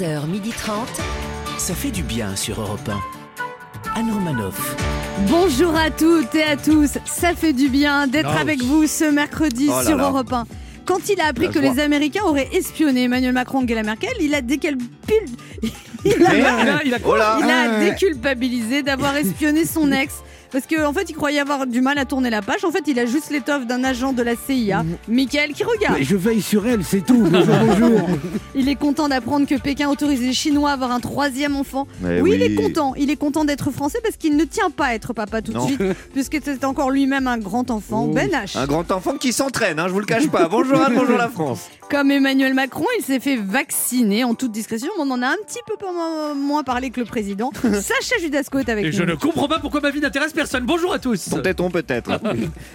11h30. Ça fait du bien sur Europe 1. Anne Romanoff. Bonjour à toutes et à tous, ça fait du bien d'être Oh. avec vous ce mercredi Oh là sur là. Europe 1. Quand il a appris que les Américains auraient espionné Emmanuel Macron et Angela Merkel, il a décalpul... il a, Il a, il a quoi là il a déculpabilisé d'avoir espionné son ex. Parce qu'en en fait, il croyait avoir du mal à tourner la page. En fait, il a juste l'étoffe d'un agent de la CIA, Michael, qui regarde. Mais je veille sur elle, c'est tout. Bonjour, bonjour. Il est content d'apprendre que Pékin autorise les Chinois à avoir un troisième enfant. Mais oui, oui. il est content. Il est content d'être français parce qu'il ne tient pas à être papa tout de suite, puisque c'est encore lui-même un grand enfant. Oh. Ben H. Un grand enfant qui s'entraîne, hein, je vous le cache pas. Bonjour Anne, bonjour la France. Comme Emmanuel Macron, il s'est fait vacciner en toute discrétion. mais On en a un petit peu moins- moins parlé que le président. Sacha Judasco est avec Et nous. je ne comprends pas pourquoi ma vie n'intéresse personne. Bonjour à tous. Tonton peut-être.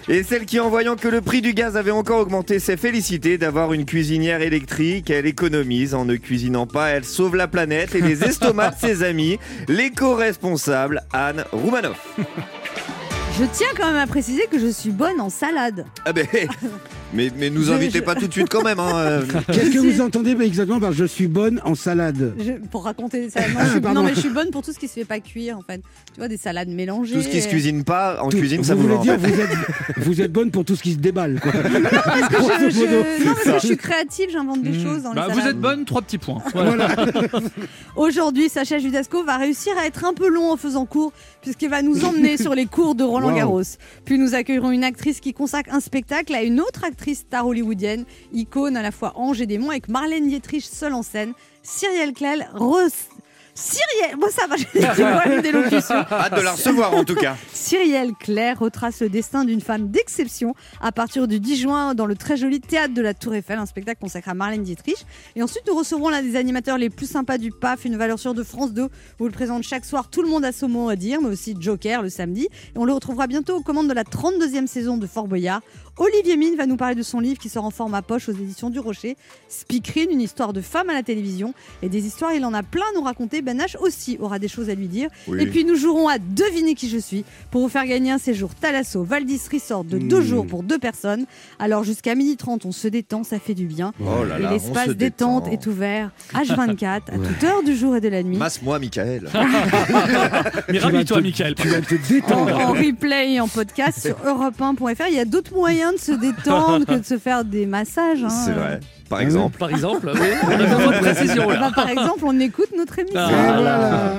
Et celle qui, en voyant que le prix du gaz avait encore augmenté, s'est félicitée d'avoir une cuisinière électrique. Elle économise en ne cuisinant pas, elle sauve la planète et les estomacs de ses amis. L'éco-responsable Anne Roumanoff. Je tiens quand même à préciser que je suis bonne en salade. Ah ben, mais, mais nous Je- invitez je- pas tout de suite quand même. Hein. euh. Qu'est-ce que vous entendez exactement par je suis bonne en salade Je- pour raconter des salades. Non, Ah, je suis- pardon. non, mais je suis bonne pour tout ce qui se fait pas cuire en fait. Tu vois, des salades mélangées. Tout ce qui se cuisine pas en Tout- cuisine, ça vous vous voulez en dire fait. vous êtes, vous êtes bonne pour tout ce qui se déballe. quoi. Parce que je, Grosso je- modo. non, parce que je suis créative, j'invente des choses dans Bah, les vous êtes bonne, trois petits points. Voilà. Aujourd'hui, Sacha Judasco va réussir à être un peu long en faisant cours, puisqu'il va nous emmener sur les cours de Roland Wow. Garros. Puis nous accueillerons une actrice qui consacre un spectacle à une autre actrice star hollywoodienne, icône à la fois ange et démon, avec Marlène Dietrich seule en scène, Cyrielle Clael, Rose. Cyrielle, bon ça va, j'ai. Hâte de la recevoir en tout cas. Cyrielle Claire retrace le destin d'une femme d'exception à partir du 10 juin dans le très joli théâtre de la Tour Eiffel, un spectacle consacré à Marlène Dietrich. Et ensuite, nous recevrons l'un des animateurs les plus sympas du PAF, une valeur sûre de France 2, où il présente chaque soir Tout le monde a son mot à dire, mais aussi Joker le samedi. Et on le retrouvera bientôt aux commandes de la 32e saison de Fort Boyard. Olivier Mine va nous parler de son livre qui sort en format poche aux éditions du Rocher, Speakerine, une histoire de femme à la télévision. Et des histoires, il en a plein à nous raconter. Ben H aussi aura des choses à lui dire. Oui. Et puis nous jouerons à deviner qui je suis pour vous faire gagner un séjour Thalasso Valdis Resort de deux Mmh. jours pour deux personnes. Alors jusqu'à 12h30, on se détend, ça fait du bien. Oh là et là, l'espace détente détend. est ouvert H24 à toute heure du jour et de la nuit. Masse-moi, Michael. Mais ravis-toi, Michael. Tu vas te En, détendre. en replay et en podcast sur europe1.fr. Il y a d'autres moyens de se détendre que de se faire des massages. hein. C'est vrai. Par exemple. Par exemple, oui. On a besoin de précision Bah, par exemple, on écoute notre émission. Ah. Voilà.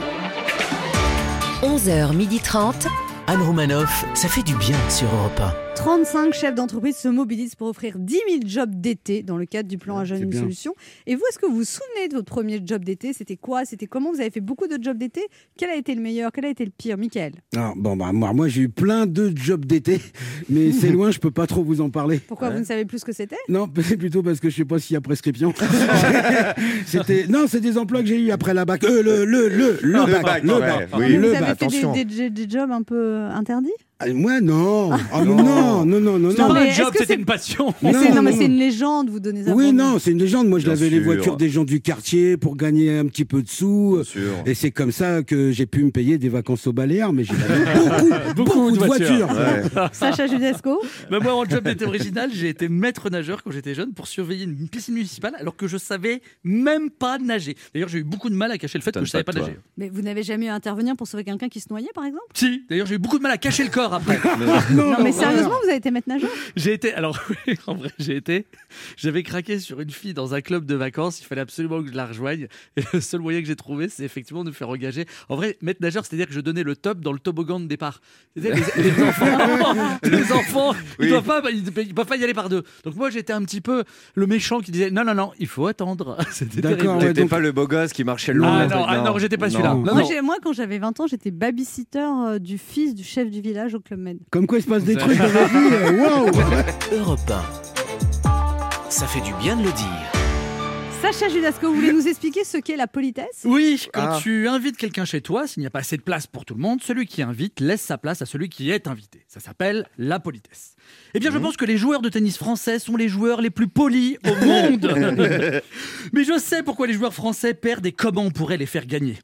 11h30. Anne Romanoff, ça fait du bien sur Europe 35 chefs d'entreprise se mobilisent pour offrir 10 000 jobs d'été dans le cadre du plan Un jeune, c'est une bien. solution. Et vous, est-ce que vous vous souvenez de votre premier job d'été? C'était quoi? C'était comment? Vous avez fait beaucoup de jobs d'été? Quel a été le meilleur? Quel a été le pire? Michael? Alors, bon, bah, moi, moi j'ai eu plein de jobs d'été, mais c'est loin, je peux pas trop vous en parler. Pourquoi vous ne savez plus ce que c'était? Non, c'est plutôt parce que je sais pas s'il y a prescription. C'était non, c'est des emplois que j'ai eu après la bac. Euh, le le le le Le bac, bac, le bac. Oui, Mais le Vous bac. avez fait des, des- des jobs un peu interdits? Ah, Moi non. Ah, non. non, non, non, non, C'était non. pas mais un job, c'était une passion. Mais Non, mais c'est une légende, vous donnez ça. Oui, non, c'est une légende. Moi, je Bien lavais les voitures des gens du quartier pour gagner un petit peu de sous. Bien sûr. Et c'est comme ça que j'ai pu me payer des vacances au Baléares, mais j'ai lavé beaucoup, beaucoup, de voitures. Ouais. Sacha Judesco Mais moi, en job d'été original, j'ai été maître nageur quand j'étais jeune pour surveiller une piscine municipale alors que je savais même pas nager. D'ailleurs, j'ai eu beaucoup de mal à cacher le fait que je savais pas pas toi. nager. Mais vous n'avez jamais eu à intervenir pour sauver quelqu'un qui se noyait, par exemple? Si, d'ailleurs, j'ai eu beaucoup de mal à cacher le corps après. Non, mais sérieusement, vous avez été maître nageur? J'ai été, alors oui, en vrai, j'ai été, j'avais craqué sur une fille dans un club de vacances, il fallait absolument que je la rejoigne. Et le seul moyen que j'ai trouvé, c'est effectivement de me faire engager. En vrai, maître nageur, c'est-à-dire que je donnais le top dans le toboggan de départ. Les, les enfants, les enfants ils Oui. doivent pas, ils, ils peuvent pas y aller par deux. Donc moi, j'étais un petit peu le méchant qui disait non, non, non, il faut attendre. C'était D'accord, ouais, donc- pas le beau gosse qui marchait le long Ah la- non, ah non, j'étais pas celui-là. Non. Non, moi, non. moi, quand j'avais 20 ans, j'étais babysitter euh, du fils du chef du village au Club Med. Comme quoi il se passe des trucs dans la vie. euh, Waouh 1. Europe 1. Ça fait du bien de le dire. Sacha Judasco, vous voulez nous expliquer ce qu'est la politesse? Oui, quand Ah. tu invites quelqu'un chez toi, s'il n'y a pas assez de place pour tout le monde, celui qui invite laisse sa place à celui qui est invité. Ça s'appelle la politesse. Eh bien, je pense que les joueurs de tennis français sont les joueurs les plus polis au monde. Mais je sais pourquoi les joueurs français perdent et comment on pourrait les faire gagner.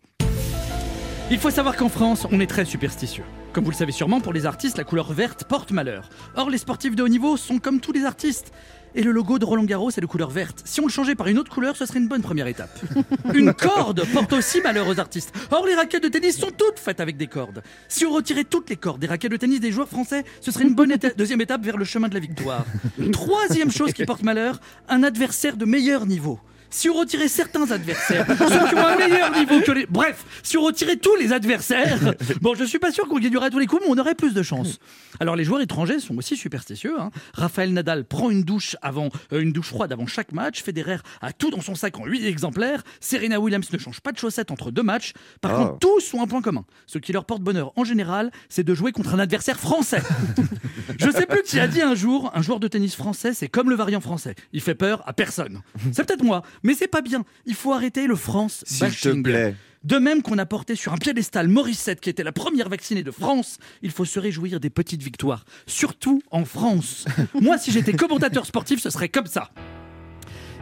Il faut savoir qu'en France, on est très superstitieux. Comme vous le savez sûrement, pour les artistes, la couleur verte porte malheur. Or, les sportifs de haut niveau sont comme tous les artistes. Et le logo de Roland Garros est de couleur verte. Si on le changeait par une autre couleur, ce serait une bonne première étape. Une corde porte aussi malheur aux artistes. Or, les raquettes de tennis sont toutes faites avec des cordes. Si on retirait toutes les cordes des raquettes de tennis des joueurs français, ce serait une bonne éta- deuxième étape vers le chemin de la victoire. Troisième chose qui porte malheur, un adversaire de meilleur niveau. Si on retirait certains adversaires, ceux qui ont un meilleur niveau que les... Bref, si on retirait tous les adversaires, bon, je suis pas sûr qu'on gagnerait à tous les coups, mais on aurait plus de chance. Alors les joueurs étrangers sont aussi superstitieux. hein. Raphaël Nadal prend une douche avant euh, une douche froide avant chaque match. Federer a tout dans son sac en 8 exemplaires. Serena Williams ne change pas de chaussettes entre deux matchs. Par Oh. contre, tous ont un point commun. Ce qui leur porte bonheur en général, c'est de jouer contre un adversaire français. Je sais plus qui a dit un jour, un joueur de tennis français, c'est comme le variant français. Il fait peur à personne. C'est peut-être moi, mais c'est pas bien. Il faut arrêter le France S'il te plaît. De même qu'on a porté sur un piédestal Morissette, qui était la première vaccinée de France, il faut se réjouir des petites victoires, surtout en France. Moi, si j'étais commentateur sportif, ce serait comme ça.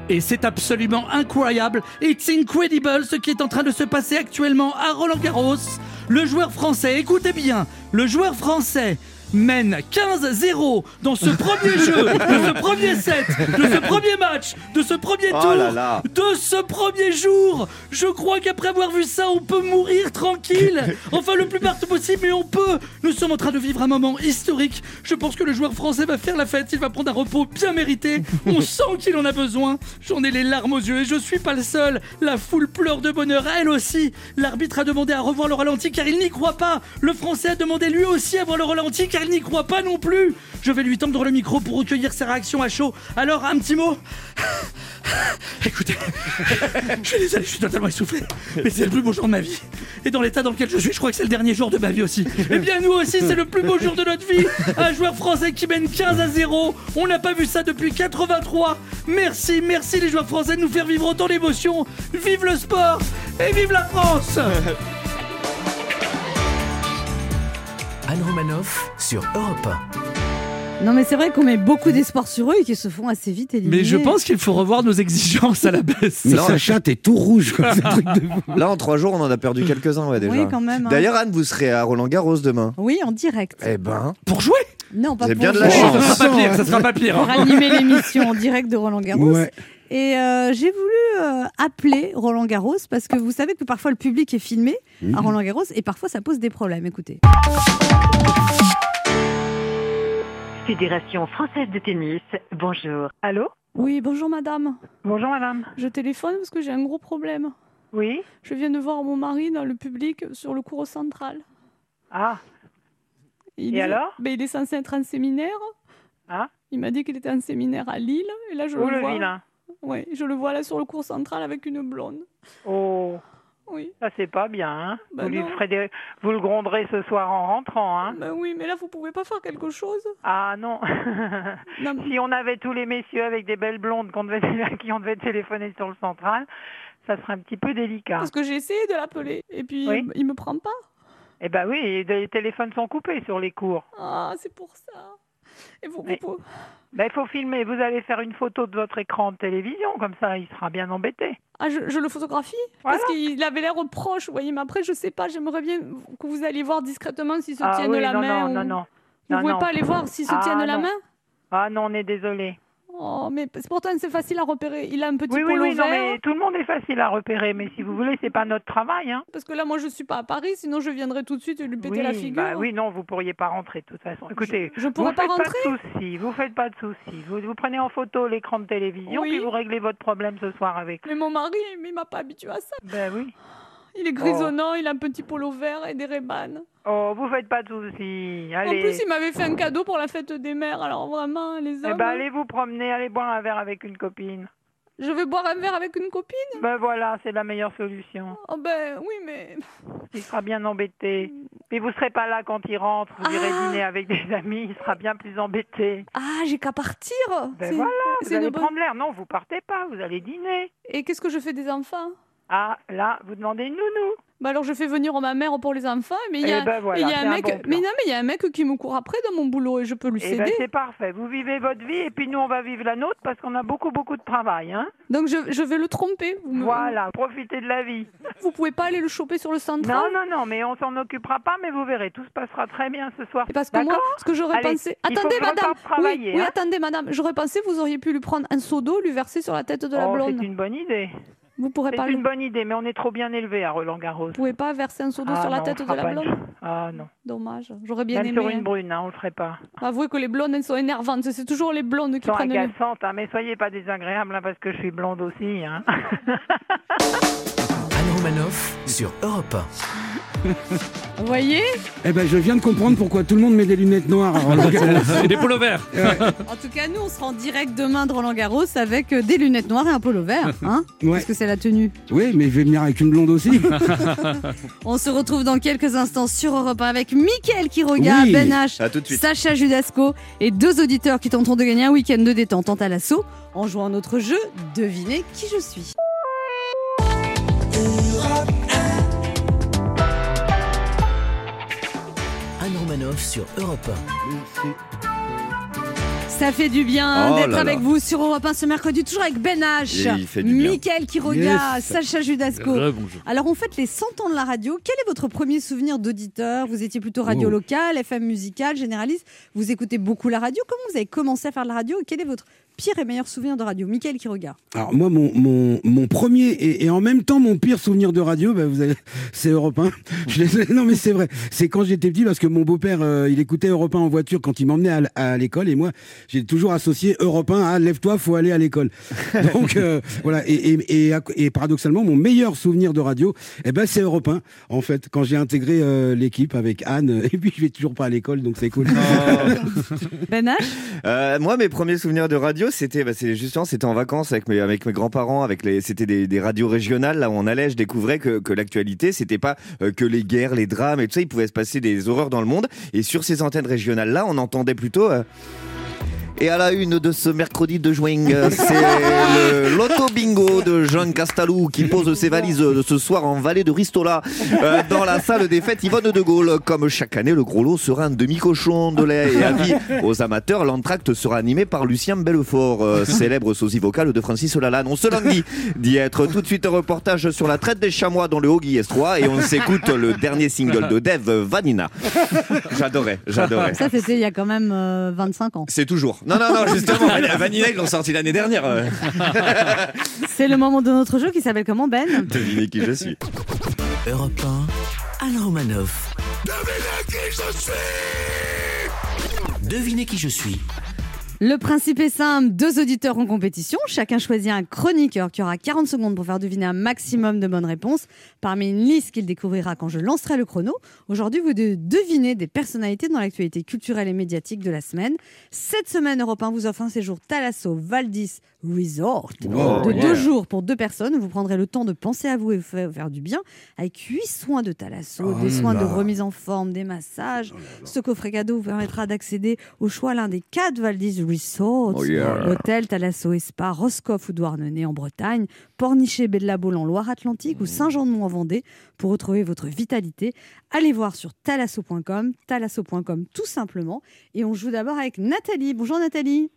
Et c'est absolument incroyable, it's incredible ce qui est en train de se passer actuellement à Roland Garros. Le joueur français, écoutez bien, le joueur français mène 15-0 dans ce premier jeu, de ce premier set, de ce premier match, de ce premier Oh tour, là là. de ce premier jour. Je crois qu'après avoir vu ça, on peut mourir tranquille. Enfin, le plus partout possible, mais on peut. Nous sommes en train de vivre un moment historique. Je pense que le joueur français va faire la fête. Il va prendre un repos bien mérité. On sent qu'il en a besoin. J'en ai les larmes aux yeux et je suis pas le seul. La foule pleure de bonheur, elle aussi. L'arbitre a demandé à revoir le ralenti car il n'y croit pas. Le français a demandé lui aussi à voir le ralenti car il n'y croit pas non plus. Je vais lui tendre le micro pour recueillir ses réactions à chaud. Alors, un petit mot. Écoutez, je suis désolé, je suis totalement essoufflé, mais c'est le plus beau jour de ma vie. Et dans l'état dans lequel je suis, je crois que c'est le dernier jour de ma vie aussi. Eh bien, nous aussi, c'est le plus beau jour de notre vie. Un joueur français qui mène 15 à 0. On n'a pas vu ça depuis 83. Merci, merci les joueurs français de nous faire vivre autant d'émotions. Vive le sport et vive la France Anne Romanoff sur Europe Non, mais c'est vrai qu'on met beaucoup d'espoir sur eux et qu'ils se font assez vite éliminer. Mais je pense qu'il faut revoir nos exigences à la baisse. Mais Non. Sacha, t'es tout rouge. quoi, ce truc de. Là, en trois jours, on en a perdu quelques-uns, ouais, déjà. Oui, quand même. hein. D'ailleurs, Anne, vous serez à Roland Garros demain. Oui, en direct. Eh ben, Pour jouer? Non, pas pour bien de la jouer. chance. Ça sera pas pire, ça sera pas pire. Pour animer l'émission en direct de Roland Garros. Ouais. Et euh, j'ai voulu euh, appeler Roland Garros parce que vous savez que parfois le public est filmé à Roland Garros et parfois ça pose des problèmes. Écoutez. Fédération française de tennis, bonjour. Allô? Oui, bonjour madame. Bonjour madame. Je téléphone parce que j'ai un gros problème. Oui? Je viens de voir mon mari dans le public sur le cours central. Ah, Il Et est- alors? Ben, Il est censé être en séminaire. Ah. Il m'a dit qu'il était en séminaire à Lille. Et là, je oh le le vois. vilain. Ouais, je le vois là sur le cours central avec une blonde. Oh, Oui. ça c'est pas bien. Hein Bah vous, lui ferez des- vous le gronderez ce soir en rentrant. Hein Ben oui, mais là, vous pouvez pas faire quelque chose ah non. Non, mais- si on avait tous les messieurs avec des belles blondes qu'on devait, qui on devait téléphoner sur le central, ça serait un petit peu délicat. Parce que j'ai essayé de l'appeler et puis Oui. il, me prend pas. Eh ben oui, les téléphones sont coupés sur les cours. Ah, c'est pour ça. Et vous, vous Mais- pouvez- Ben il faut filmer. Vous allez faire une photo de votre écran de télévision, comme ça il sera bien embêté. Ah, je, je le photographie? Voilà. Parce qu'il avait l'air proche, vous voyez. Mais après, je sais pas, j'aimerais bien que vous alliez voir discrètement s'ils se ah tiennent oui, la non, main. non, ou- non, non. Vous Non, pouvez pas aller voir s'ils se Ah, tiennent la main? Ah non, on est désolé. Oh, mais pourtant, c'est facile à repérer. Il a un petit Oui, oui, polo oui, non, vert. mais tout le monde est facile à repérer, mais si vous voulez, c'est pas notre travail. Hein. Parce que là, moi, je suis pas à Paris, sinon je viendrais tout de suite lui péter oui, la figure. bah oui, non, vous pourriez pas rentrer de toute façon. Écoutez, je vous pourrais pas faites rentrer. pas de soucis, vous faites pas de soucis. Vous, vous prenez en photo l'écran de télévision, Oui. puis vous réglez votre problème ce soir avec. Mais mon mari, il m'a pas habitué à ça. Ben oui. Il est grisonnant, il a un petit polo vert et des rébans. Oh, vous faites pas de soucis. En plus, il m'avait fait un cadeau pour la fête des mères. Alors vraiment, les Eh hommes. ben, allez vous promener, allez boire un verre avec une copine. Je vais boire un verre avec une copine? Ben voilà, c'est la meilleure solution. Oh ben oui, mais Il sera bien embêté. Et vous serez pas là quand il rentre. Vous irez Ah. dîner avec des amis. Il sera bien plus embêté. ah, j'ai qu'à partir. Ben voilà, vous allez bonne- prendre l'air. Non, vous partez pas. Vous allez dîner. Et qu'est-ce que je fais des enfants? Ah, là, vous demandez une nounou. Bah alors je fais venir ma mère pour les enfants, mais il y a, Eh ben voilà, et il y a c'est un un mec, bon mais non mais il y a un mec qui me court après dans mon boulot et je peux lui Eh ben, céder. c'est parfait. Vous vivez votre vie et puis nous, on va vivre la nôtre parce qu'on a beaucoup, beaucoup de travail. Hein Donc je, je vais le tromper. Voilà, profitez de la vie. vous pouvez pas aller le choper sur le central Non, non, non, mais on s'en occupera pas, mais vous verrez, tout se passera très bien ce soir. Et Parce que moi, ce que j'aurais pensé. Attendez, madame. oui, oui, hein. attendez, madame. J'aurais pensé vous auriez pu lui prendre un seau d'eau, lui verser sur la tête de la Oh, blonde. c'est une bonne idée. Vous pourrez C'est pas. une le- bonne idée, mais on est trop bien élevé à Roland Garros. Vous pouvez pas verser un seau d'eau Ah sur la non, tête de la une- blonde. Ah non. Dommage. J'aurais bien Même aimé. sur une hein. brune, hein, on le ferait pas. Avouez que les blondes elles sont énervantes. C'est toujours les blondes qui Sont prennent. agaçantes, hein, mais soyez pas désagréables hein, parce que je suis blonde aussi. Romanoff sur Europe Vous voyez? Eh ben, je viens de comprendre pourquoi tout le monde met des lunettes noires à Roland Garros. Et des polos verts. En tout cas, nous, on sera en direct demain de Roland Garros avec euh, des lunettes noires et un polo vert. Hein? Ouais. Parce que c'est la tenue. Oui, mais je vais venir avec une blonde aussi. On se retrouve dans quelques instants sur Europe 1 avec Mickaël Quiroga, Oui. Ben H, À tout de suite. Sacha Judasco et deux auditeurs qui tenteront de gagner un week-end de détente en l'assaut en jouant à notre jeu Devinez qui je suis. Sur Europe Ça fait du bien Oh d'être avec là. vous sur Europe 1 ce mercredi, toujours avec Ben H. Mickaël Quiroga, Yes. Sacha Judasco. Alors on fête les 100 ans de la radio. Quel est votre premier souvenir d'auditeur? Vous étiez plutôt radio Oh. locale, FM musicale, généraliste. Vous écoutez beaucoup la radio. Comment vous avez commencé à faire de la radio? Quel est votre pire et meilleur souvenir de radio Mickaël Quiroga. Alors moi, mon, mon, mon premier et, et en même temps mon pire souvenir de radio, bah, vous avez, c'est Europe 1. Je suis désolé, non mais c'est vrai. C'est quand j'étais petit parce que mon beau-père, euh, il écoutait Europe 1 en voiture quand il m'emmenait à, l'école et moi, j'ai toujours associé Europe 1 à lève-toi, faut aller à l'école. Donc euh, voilà. Et, et, et, et paradoxalement, mon meilleur souvenir de radio, eh ben c'est Europe 1. En fait, quand j'ai intégré euh, l'équipe avec Anne, et puis je vais toujours pas à l'école, donc c'est cool. Ben H? Euh, moi, mes premiers souvenirs de radio, c'était, bah, justement, c'était en vacances avec mes, grands-parents, avec les, c'était des, des radios régionales là où on allait. Je découvrais que, que l'actualité, c'était pas euh, que les guerres, les drames et tout ça. Il pouvait se passer des horreurs dans le monde. Et sur ces antennes régionales là, on entendait plutôt. euh, et à la une de ce mercredi de juin, euh, c'est le loto bingo de Jean Castalou qui pose ses valises de ce soir en vallée de Ristola euh, dans la salle des fêtes Yvonne de Gaulle. Comme chaque année, le gros lot sera un demi-cochon de lait. Et avis aux amateurs, l'entracte sera animé par Lucien Bellefort, euh, célèbre sosie vocal de Francis Lalanne. On se languit d'y être tout de suite un reportage sur la traite des chamois dans le Haut-Guillès 3 et on s'écoute le dernier single de Dev, Vanina. J'adorais, j'adorais. Ça, c'était il y a quand même euh, 25 ans. C'est toujours. Non, non, non, justement. Vanilla, ils l'ont sorti l'année dernière. C'est le moment de notre jeu qui s'appelle comment, Ben? Devinez qui je suis. Europe 1, Anne Romanoff. Devinez qui je suis. Le principe est simple, deux auditeurs en compétition, chacun choisit un chroniqueur qui aura 40 secondes pour faire deviner un maximum de bonnes réponses parmi une liste qu'il découvrira quand je lancerai le chrono. Aujourd'hui, vous devez deviner des personnalités dans l'actualité culturelle et médiatique de la semaine. Cette semaine, Europe 1 vous offre un séjour Thalasso Valdis Resort Wow, de yeah. deux jours pour deux personnes. Vous prendrez le temps de penser à vous et vous faire du bien avec huit soins de Thalasso, Oh des soins là. de remise en forme, des massages. Ce coffret cadeau vous permettra d'accéder au choix l'un des quatre Valdis Resorts. Oh yeah. Hôtel, Thalasso et Spa, Roscoff ou Douarnenez en Bretagne, Pornichet, Bellabol en Loire-Atlantique ou Saint-Jean-de-Mont en Vendée. Pour retrouver votre vitalité, allez voir sur thalasso.com, thalasso.com tout simplement. Et on joue d'abord avec Nathalie. Bonjour Nathalie.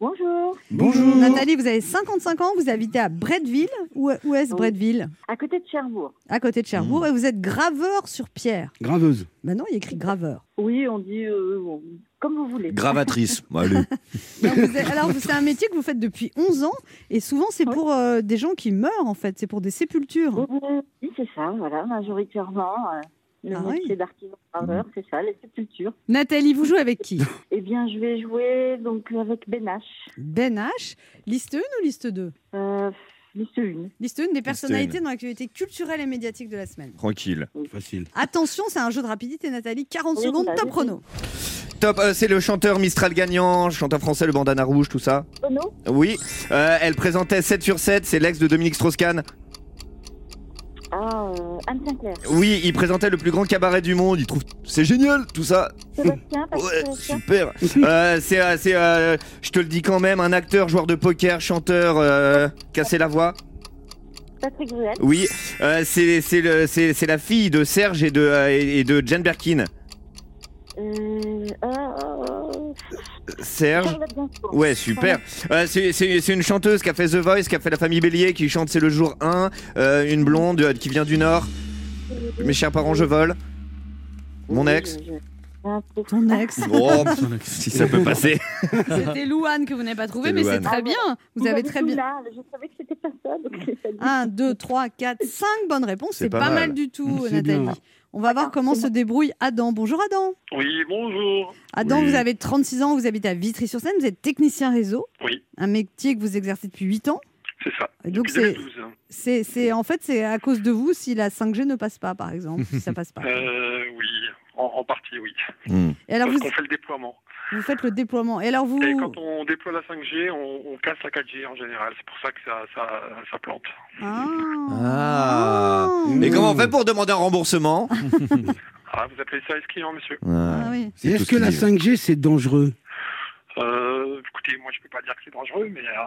Bonjour, Bonjour. Nathalie, vous avez 55 ans, vous habitez à Bretteville. Où, où est-ce Oui. Bretteville? À côté de Cherbourg. À côté de Cherbourg. Et vous êtes graveur sur pierre. Graveuse. Ben non, il y a écrit graveur. Oui, on dit euh, comme vous voulez. Gravatrice. Allez. Êtes- alors, c'est un métier que vous faites depuis 11 ans. Et souvent, c'est Oui. pour euh, des gens qui meurent, en fait. C'est pour des sépultures. Euh, oui, c'est ça, voilà, majoritairement. Le Ah oui. métier d'artisan graveur, c'est ça, les sépultures. Nathalie, vous jouez avec qui? Eh bien, je vais jouer donc avec Ben H. Ben H? Liste 1 ou liste 2 Euh, liste 1. Liste 1 des personnalités dans l'actualité culturelle et médiatique de la semaine. Tranquille. Facile. Attention, c'est un jeu de rapidité, Nathalie. 40 Oui, secondes, bah, top chrono. Top, euh, c'est le chanteur Mistral gagnant, chanteur français, le bandana rouge, tout ça. Renaud Oui, euh, elle présentait 7 sur 7, c'est l'ex de Dominique Strauss-Kahn. Ah, euh, Anne Sinclair. Oui, il présentait le plus grand cabaret du monde, il trouve c'est génial tout ça. Sébastien, Patrick Ouais, Sébastien. super. Euh, c'est, euh, c'est, euh, je te le dis quand même, un acteur, joueur de poker, chanteur, euh, casser la voix. Patrick Bruel. Oui, euh, c'est c'est le- c'est- c'est la fille de Serge et de, euh, et et de Jane Birkin. Euh, euh, Serge. Ouais, super. Euh, c'est une chanteuse qui a fait The Voice, qui a fait La Famille Bélier, qui chante C'est le jour 1, euh, une blonde euh, qui vient du Nord. Mes chers parents, je vole. Mon ex. Ton ex. Oh, si ça peut passer. C'était Louane que vous n'avez pas trouvé, mais c'est très bien. Vous avez très bien. Je savais que c'était pas ça, donc j'ai pas dit. 1, 2, 3, 4, 5 bonnes réponses. C'est pas mal. du tout, Nathalie. On va voir comment se débrouille Adam. Bonjour Adam. Oui, bonjour. Adam, Oui. vous avez 36 ans, vous habitez à Vitry-sur-Seine, vous êtes technicien réseau, Oui, un métier que vous exerccez depuis 8 ans. c'est ça. Et donc c'est 2012. c'est c'est- en fait c'est à cause de vous si la 5G ne passe pas par exemple, si ça passe pas. Euh, oui, en, en partie, oui. Hmm. Et alors Parce vous qu'on fait le déploiement. Vous faites le déploiement. Et alors vous Et quand on déploie la 5G, on, on casse la 4G en général. C'est pour ça que ça, ça, ça plante. Ah. Ah. Et comment on fait pour demander un remboursement Ah, vous appelez ça esquivant, monsieur Ah oui. Est-ce ce que la dit. 5G, c'est dangereux? Euh, Écoutez, moi, je peux pas dire que c'est dangereux, mais euh,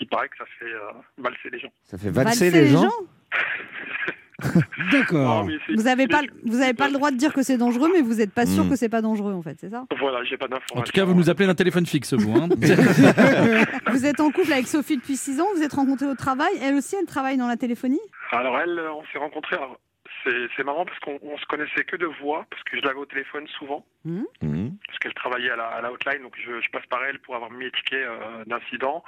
il paraît que ça fait euh, valser les gens. Ça fait valser, Valser les gens, D'accord. Vous n'avez pas vous avez pas le droit de dire que c'est dangereux, mais vous n'êtes pas sûr Hmm. que c'est pas dangereux en fait, c'est ça? Voilà, j'ai pas d'informations. En tout cas, vous nous appelez d'un téléphone fixe, vous. hein. Vous êtes en couple avec Sophie depuis 6 ans, vous êtes rencontrés au travail, elle aussi elle travaille dans la téléphonie? Alors, elle, euh, on s'est rencontrés. alors, C'est c'est marrant parce qu'on on se connaissait que de voix, parce que je l'avais au téléphone souvent. Hmm. parce qu'elle travaillait à la, à la hotline, donc je, je passe par elle pour avoir mis ticket euh, d'incident.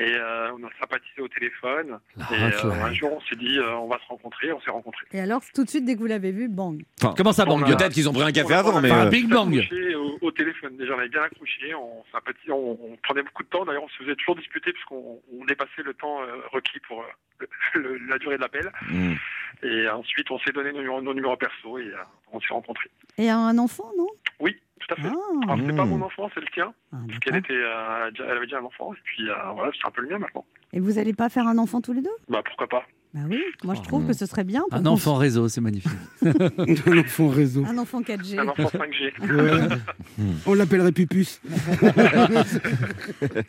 Et euh, on a sympathisé au téléphone. et euh, un jour, on s'est dit, euh, on va se rencontrer. On s'est rencontrés. Et alors tout de suite dès que vous l'avez vu, bang. Comment ça, bang? Peut-être qu'ils ont pris un café On avant, a mais. Euh, Big Bang. accroché Au, au téléphone, déjà, on avait bien accroché. On sympathisait, on, on prenait beaucoup de temps. D'ailleurs, on se faisait toujours disputer puisqu'on on dépassait le temps euh, requis pour euh, le- le- la durée de l'appel. hmm. Et ensuite, on s'est donné nos, numéros- nos numéros perso et euh, on s'est rencontrés. Et un enfant, non? Oui, tout à fait. Ah, Alors, c'est pas mon enfant, c'est le tien. Ah, Parce qu'elle était, euh, elle avait déjà un enfant. Et puis, euh, voilà, c'est un peu le mien maintenant. Et vous allez pas faire un enfant tous les deux? Bah, pourquoi pas Bah oui, moi je trouve Hmm. que ce serait bien. pour Un enfant réseau, c'est magnifique. Un enfant réseau. Un enfant 4G. Un enfant 5G. Ouais. On l'appellerait Pupus.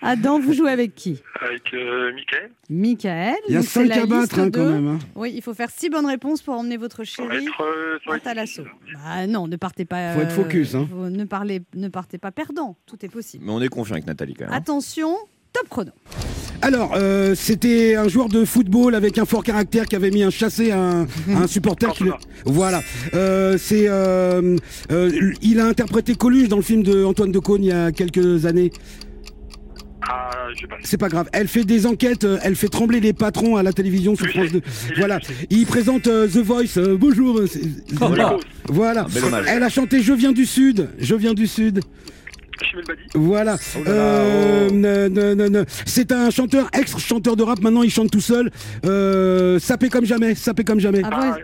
Adam, vous jouez avec qui? Avec euh, Mickaël. Michael. Il y a Donc, c'est 5 la à battre hein, de- quand même. hein. Oui, il faut faire six bonnes réponses pour emmener votre chérie euh, va à. Bah non, ne partez pas. Faut être focus, hein. vous ne, parlez, ne partez pas perdant. Tout est possible. Mais on est confiant avec Nathalie quand même. Attention, top chrono. Alors, euh, c'était un joueur de football avec un fort caractère qui avait mis un chassé à un, à un supporter. Qui le... Voilà. Euh, c'est, euh, euh, il a interprété Coluche dans le film de Antoine de Caunes il y a quelques années. Ah, je sais pas. C'est pas grave. Elle fait des enquêtes, elle fait trembler les patrons à la télévision sur France 2. il est- Voilà. Il présente euh, The Voice. euh, bonjour. Voilà. Elle a chanté Je viens du Sud. Je viens du Sud. Voilà. Oh Euh, oh. C'est un chanteur, ex-chanteur de rap. Maintenant, il chante tout seul. Euh, sapé comme jamais. Sapé comme jamais. Ah,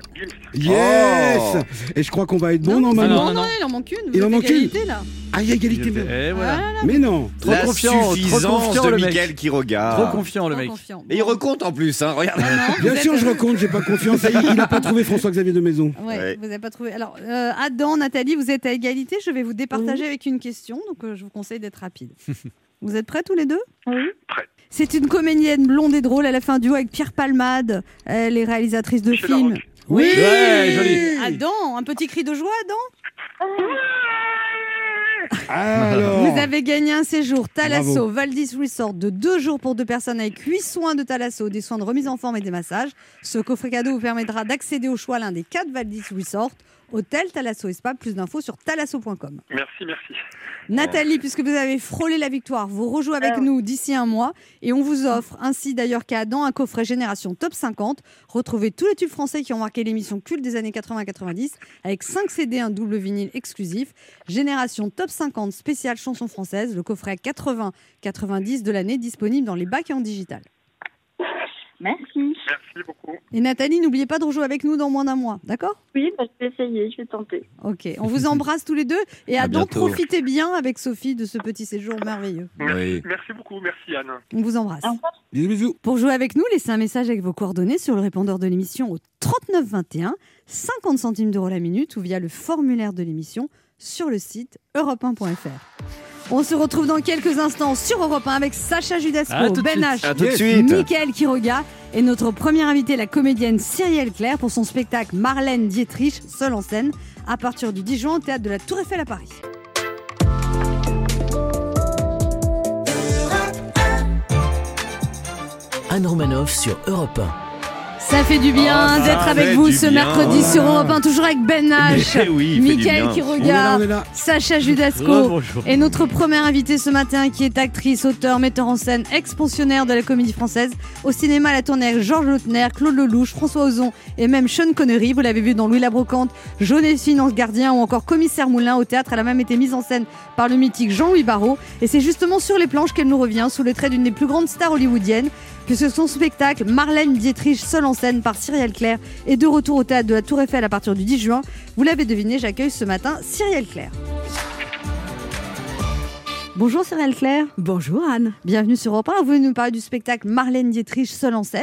Gims. Yes Oh. Et je crois qu'on va être bon non, normalement. non, non, non, non. il en manque une. Il en manque égalité, là. Ah, il y a égalité. mais- Et voilà. Mais non. Trop La confiant, trop suffisance confiant, de le mec. Mickaël qui regarde. Trop confiant, le Trop mec. confiant. Et il recompte en plus, hein, regarde. Bien êtes- sûr, je recompte. J'ai pas confiance. Il il a pas trouvé François-Xavier de Maison. Ouais, Ouais. vous n'avez pas trouvé. Alors, euh, Adam, Nathalie, vous êtes à égalité. Je vais vous départager avec une question, donc euh, je vous conseille d'être rapide. vous êtes prêts tous les deux? Oui. Prêt. C'est une comédienne blonde et drôle. Elle a fait un duo avec Pierre Palmade. Elle est réalisatrice de Michel films. Oui, Ouais, joli. Adam, un petit cri de joie, Adam? Alors. Vous avez gagné un séjour Thalasso Bravo. Valdis Resort de deux jours pour deux personnes avec huit soins de Thalasso, des soins de remise en forme et des massages. Ce coffret cadeau vous permettra d'accéder au choix à l'un des quatre Valdis Resort. Hôtel Thalasso et Spa. Plus d'infos sur thalasso.com. Merci, merci. Nathalie, puisque vous avez frôlé la victoire, vous rejouez avec Ah. nous d'ici un mois et on vous offre, ainsi d'ailleurs qu'à Adam, un coffret Génération Top 50. Retrouvez tous les tubes français qui ont marqué l'émission culte des années 80-90 avec 5 CD, un double vinyle exclusif. Génération Top 50 spéciale chansons françaises, le coffret 80-90 de l'année disponible dans les bacs et en digital. Merci. Merci beaucoup. Et Nathalie, n'oubliez pas de rejouer avec nous dans moins d'un mois, d'accord? Oui, bah, je vais essayer, je vais tenter. Ok, on vous embrasse tous les deux et À Adam, bientôt. profitez bien avec Sophie de ce petit séjour merveilleux. Oui. Merci beaucoup, merci Anne. On vous embrasse. Au revoir. Bisous, bisous. Pour jouer avec nous, laissez un message avec vos coordonnées sur le répondeur de l'émission au 39 21, 50 centimes d'euros la minute ou via le formulaire de l'émission sur le site europe1.fr. On se retrouve dans quelques instants sur Europe 1 avec Sacha Judasco, de Ben. H. Michael Quiroga et notre première invitée, la comédienne Cyrielle Claire, pour son spectacle Marlène Dietrich, seule en scène, à partir du 10 juin au théâtre de la Tour Eiffel à Paris. Anne Romanoff sur Europe Ça fait du bien Oh, ça d'être avec vous ce bien. mercredi sur Europe 1, toujours avec Ben H, Mais oui, il fait du Michael bien. Quiroga, On est là, on est là. Sacha Judasco. Bonjour. Et notre première invitée ce matin, qui est actrice, auteur, metteur en scène, ex-pensionnaire de la comédie française, au cinéma, elle a tourné avec Georges Lautner, Claude Lelouch, François Ozon et même Sean Connery. Vous l'avez vu dans Louis la Brocante, Joséphine en gardien ou encore Commissaire Moulin au théâtre. Elle a même été mise en scène par le mythique Jean-Louis Barrault. Et c'est justement sur les planches qu'elle nous revient, sous le trait d'une des plus grandes stars hollywoodiennes, puisque son spectacle Marlène Dietrich, seule en scène par Cyrielle Claire, est de retour au théâtre de la Tour Eiffel à partir du 10 juin. Vous l'avez deviné, j'accueille ce matin Cyrielle Claire. Bonjour Cyrielle Claire. Bonjour Anne. Bienvenue sur Europe 1. Vous venez nous parler du spectacle Marlène Dietrich, seule en scène.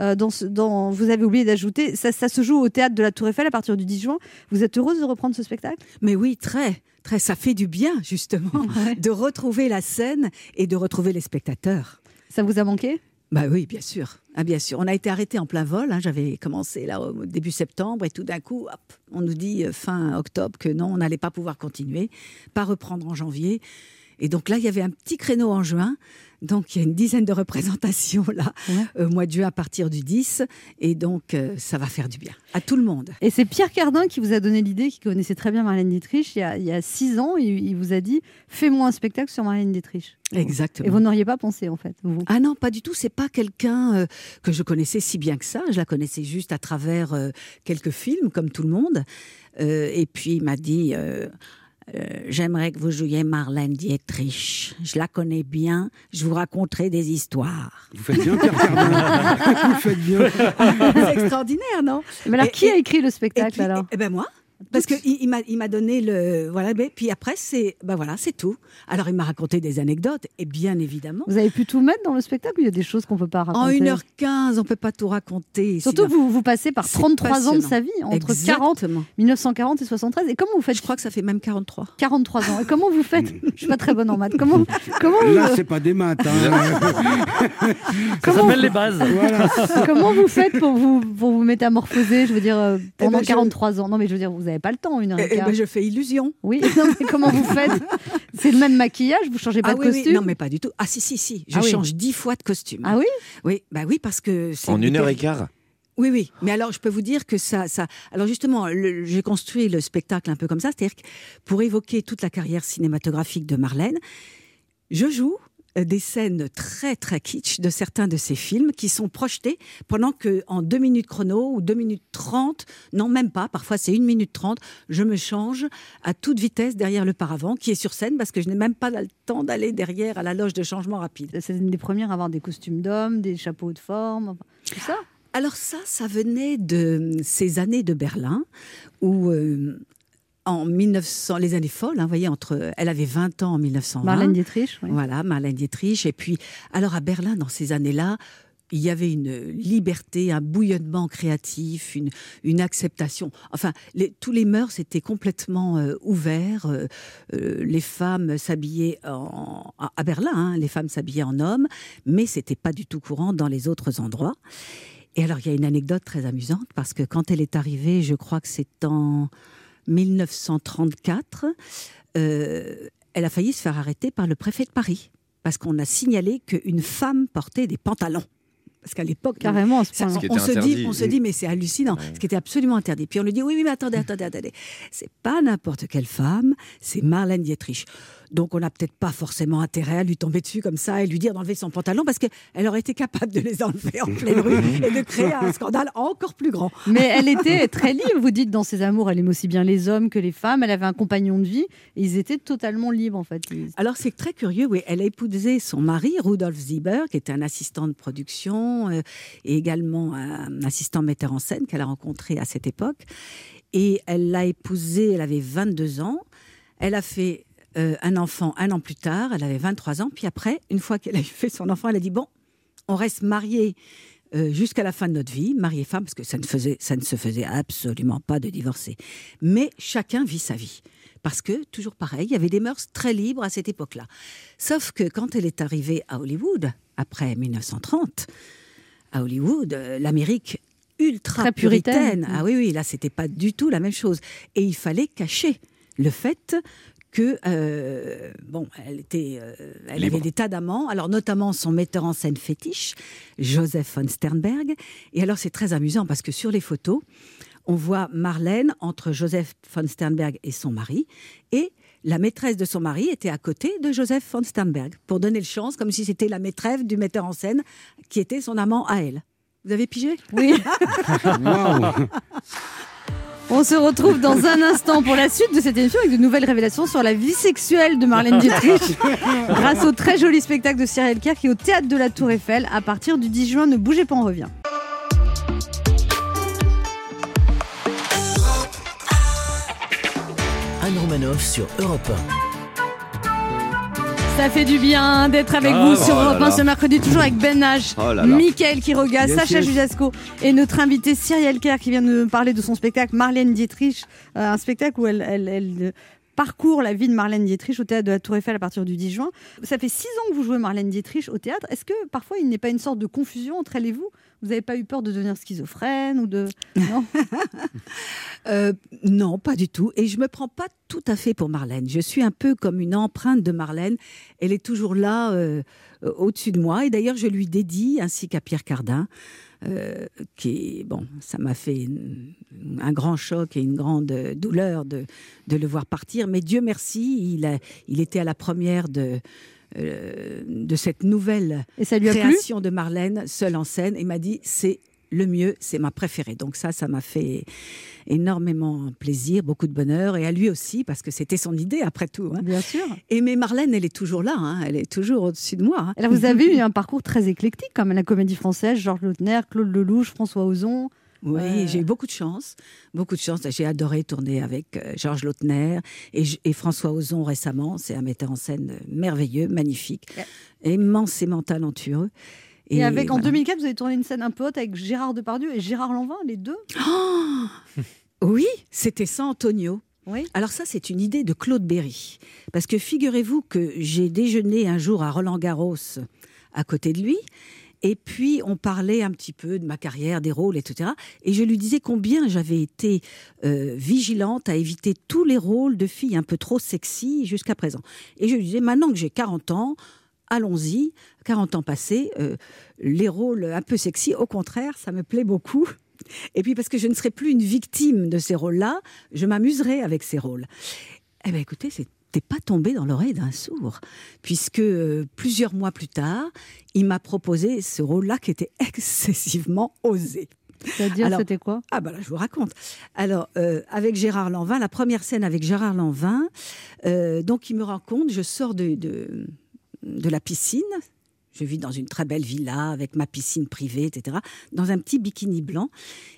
Euh, dans ce- dans- vous avez oublié d'ajouter, ça, ça se joue au théâtre de la Tour Eiffel à partir du 10 juin. Vous êtes heureuse de reprendre ce spectacle? Mais oui, très, très, ça fait du bien justement de retrouver la scène et de retrouver les spectateurs. Ça vous a manqué? Bah oui, bien sûr. Ah, bien sûr. On a été arrêté en plein vol. hein. J'avais commencé là au début septembre et tout d'un coup, hop, on nous dit euh, fin octobre que non, on n'allait pas pouvoir continuer, pas reprendre en janvier. Et donc là, il y avait un petit créneau en juin. Donc il y a une dizaine de représentations là, Ouais. au mois de juin à partir du 10. Et donc euh, ça va faire du bien à tout le monde. Et c'est Pierre Cardin qui vous a donné l'idée, qui connaissait très bien Marlène Dietrich. Il y a, il y a six ans, il, il vous a dit Fais-moi un spectacle sur Marlène Dietrich. Exactement. Et vous n'auriez pas pensé, en fait, vous? Ah non, pas du tout. C'est pas quelqu'un euh, que je connaissais si bien que ça. Je la connaissais juste à travers euh, quelques films, comme tout le monde. Euh, et puis il m'a dit euh, J'aimerais que vous jouiez Marlène Dietrich. Je la connais bien. Je vous raconterai des histoires. Vous faites bien, Pierre Cardin. Vous faites bien. C'est extraordinaire, non? Mais alors, Et- qui a écrit le spectacle puis, alors? eh ben moi. Parce qu'il il, m'a- il m'a donné le. Voilà, mais puis après, c'est ben voilà, c'est tout. Alors, il m'a raconté des anecdotes, et bien évidemment. Vous avez pu tout mettre dans le spectacle il y a des choses qu'on ne peut pas En raconter 1h15, on peut pas tout raconter. Surtout, sinon- vous, vous passez par C'est 33 ans de sa vie, entre 40, Exactement. 1940 et 73. Et comment vous faites Je crois que ça fait même 43. 43 ans. Et comment vous faites Je suis pas très bonne en maths. Comment, comment, Là, vous, c'est pas des maths. hein. Ça s'appelle les bases. voilà. comment vous faites pour vous, pour vous métamorphoser Je veux dire, euh, pendant ben, je- 43 ans? Non, mais je veux dire, vous n'avez pas le temps, une heure et Eh quart. ben, je fais illusion. Oui, non, mais comment vous faites C'est le même maquillage Vous changez pas ah de oui, oui, costume non, mais pas du tout. Ah si, si, si. Je Ah oui. change dix fois de costume. Ah oui Oui, bah oui, parce que c'est En une heure et quart. Oui, oui. Mais alors, je peux vous dire que ça, ça. Alors justement, j'ai construit le spectacle un peu comme ça, c'est-à-dire que pour évoquer toute la carrière cinématographique de Marlène, je joue des scènes très très kitsch de certains de ses films qui sont projetés pendant que en 2 minutes chrono ou 2 minutes 30, non même pas, parfois c'est 1 minute 30, je me change à toute vitesse derrière le paravent qui est sur scène parce que je n'ai même pas le temps d'aller derrière à la loge de changement rapide. C'est une des premières à avoir des costumes d'hommes, des chapeaux de forme, tout ça? Alors ça, ça venait de ces années de Berlin où euh, en 1900, les années folles, hein, vous voyez, entre, elle avait 20 ans en 1920. Marlène Dietrich, oui. Voilà, Marlène Dietrich. Et puis, alors à Berlin, dans ces années-là, il y avait une liberté, un bouillonnement créatif, une, une acceptation. Enfin, les- tous les mœurs étaient complètement euh, ouverts. Euh, euh, les femmes s'habillaient en, à à Berlin, hein, les femmes s'habillaient en hommes, mais c'était pas du tout courant dans les autres endroits. Et alors, il y a une anecdote très amusante parce que quand elle est arrivée, je crois que c'est en 1934, euh, elle a failli se faire arrêter par le préfet de Paris parce qu'on a signalé qu'une femme portait des pantalons. Parce qu'à l'époque, Carrément, ça- on, se dit, on se dit, mais c'est hallucinant, Ouais. ce qui était absolument interdit. Puis on lui dit, oui, oui, mais attendez, attendez, attendez. C'est pas n'importe quelle femme, c'est Marlène Dietrich. Donc on n'a peut-être pas forcément intérêt à lui tomber dessus comme ça et lui dire d'enlever son pantalon parce qu'elle aurait été capable de les enlever en pleine rue et de créer un scandale encore plus grand. Mais elle était très libre, vous dites, dans ses amours. Elle aimait aussi bien les hommes que les femmes. Elle avait un compagnon de vie. Et ils étaient totalement libres, en fait. Alors c'est très curieux, oui. Elle a épousé son mari, Rudolf Sieber, qui était un assistant de production euh, et également un assistant metteur en scène qu'elle a rencontré à cette époque. Et elle l'a épousé, elle avait 22 ans. Elle a fait euh, un enfant un an plus tard, elle avait 23 ans. Puis après, une fois qu'elle a eu fait son enfant, elle a dit, bon, on reste mariés euh, jusqu'à la fin de notre vie, mari et femme, parce que ça ne, faisait, ça ne se faisait absolument pas de divorcer. Mais chacun vit sa vie. Parce que, toujours pareil, il y avait des mœurs très libres à cette époque-là. Sauf que quand elle est arrivée à Hollywood, après 1930, à Hollywood, euh, l'Amérique ultra Très puritaine. puritaine. Ah oui, oui, là, c'était pas du tout la même chose. Et il fallait cacher le fait que euh, bon, elle était, euh, elle Libre. avait des tas d'amants. Alors notamment son metteur en scène fétiche, Joseph von Sternberg. Et alors c'est très amusant parce que sur les photos, on voit Marlène entre Joseph von Sternberg et son mari, et la maîtresse de son mari était à côté de Joseph von Sternberg pour donner le chance, comme si c'était la maîtresse du metteur en scène qui était son amant à elle. Vous avez pigé? Oui. Waouh. On se retrouve dans un instant pour la suite de cette émission avec de nouvelles révélations sur la vie sexuelle de Marlène Dietrich grâce au très joli spectacle de Cyril Kerr qui est au théâtre de la Tour Eiffel à partir du 10 juin. Ne bougez pas, on revient. Anne Romanoff sur Europe Ça fait du bien d'être avec Ah, vous oh sur Europe 1 là. ce mercredi, toujours avec Ben H, Oh là là. Mickaël Quiroga, Yes, Sacha yes. Judasco et notre invité Cyrielle Kerr qui vient de nous parler de son spectacle Marlène Dietrich, euh, un spectacle où elle, elle- elle, euh, parcourt la vie de Marlène Dietrich au théâtre de la Tour Eiffel à partir du 10 juin. Ça fait six ans que vous jouez Marlène Dietrich au théâtre. Est-ce que parfois il n'est pas une sorte de confusion entre elle et vous? Vous n'avez pas eu peur de devenir schizophrène ou de... Non Euh, non, pas du tout. Et je me prends pas tout à fait pour Marlène. Je suis un peu comme une empreinte de Marlène. Elle est toujours là, euh, euh, au-dessus de moi. Et d'ailleurs, je lui dédie, ainsi qu'à Pierre Cardin, euh, qui, bon, ça m'a fait une- un grand choc et une grande douleur de, de le voir partir. Mais Dieu merci, il, a, il était à la première de, euh, de cette nouvelle Et ça lui a plu création de Marlène, seule en scène, et m'a dit c'est le mieux, c'est ma préférée. Donc ça, ça m'a fait énormément plaisir, beaucoup de bonheur, et à lui aussi, parce que c'était son idée après tout. hein. Bien sûr. Et mais Marlène, elle est toujours là, hein. elle est toujours au-dessus de moi. hein. Alors vous avez eu un parcours très éclectique comme la Comédie Française, Georges Lautner, Claude Lelouch, François Ozon. Oui, Ouais. j'ai eu beaucoup de chance, beaucoup de chance. J'ai adoré tourner avec euh, Georges Lautner et, et François Ozon récemment. C'est un metteur en scène merveilleux, magnifique, immensément talentueux. Et, avec en voilà. 2004, vous avez tourné une scène un peu haute avec Gérard Depardieu et Gérard Lanvin, les deux? Oh oui, c'était ça, Antonio. Oui. Alors ça, c'est une idée de Claude Berry. Parce que figurez-vous que j'ai déjeuné un jour à Roland Garros à côté de lui. Et puis, on parlait un petit peu de ma carrière, des rôles, etc. Et je lui disais combien j'avais été euh, vigilante à éviter tous les rôles de filles un peu trop sexy jusqu'à présent. Et je lui disais, maintenant que j'ai 40 ans, allons-y, 40 ans passés, euh, les rôles un peu sexy, au contraire, ça me plaît beaucoup. Et puis parce que je ne serai plus une victime de ces rôles-là, je m'amuserai avec ces rôles. Eh bien écoutez, c'était pas tombé dans l'oreille d'un sourd, puisque euh, plusieurs mois plus tard, il m'a proposé ce rôle-là qui était excessivement osé. C'est-à-dire, Alors- c'était quoi? Ah bah là, je vous raconte. Alors, euh, avec Gérard Lanvin, la première scène avec Gérard Lanvin, euh, donc il me raconte, je sors de, de, de la piscine, je vis dans une très belle villa avec ma piscine privée, etc., dans un petit bikini blanc.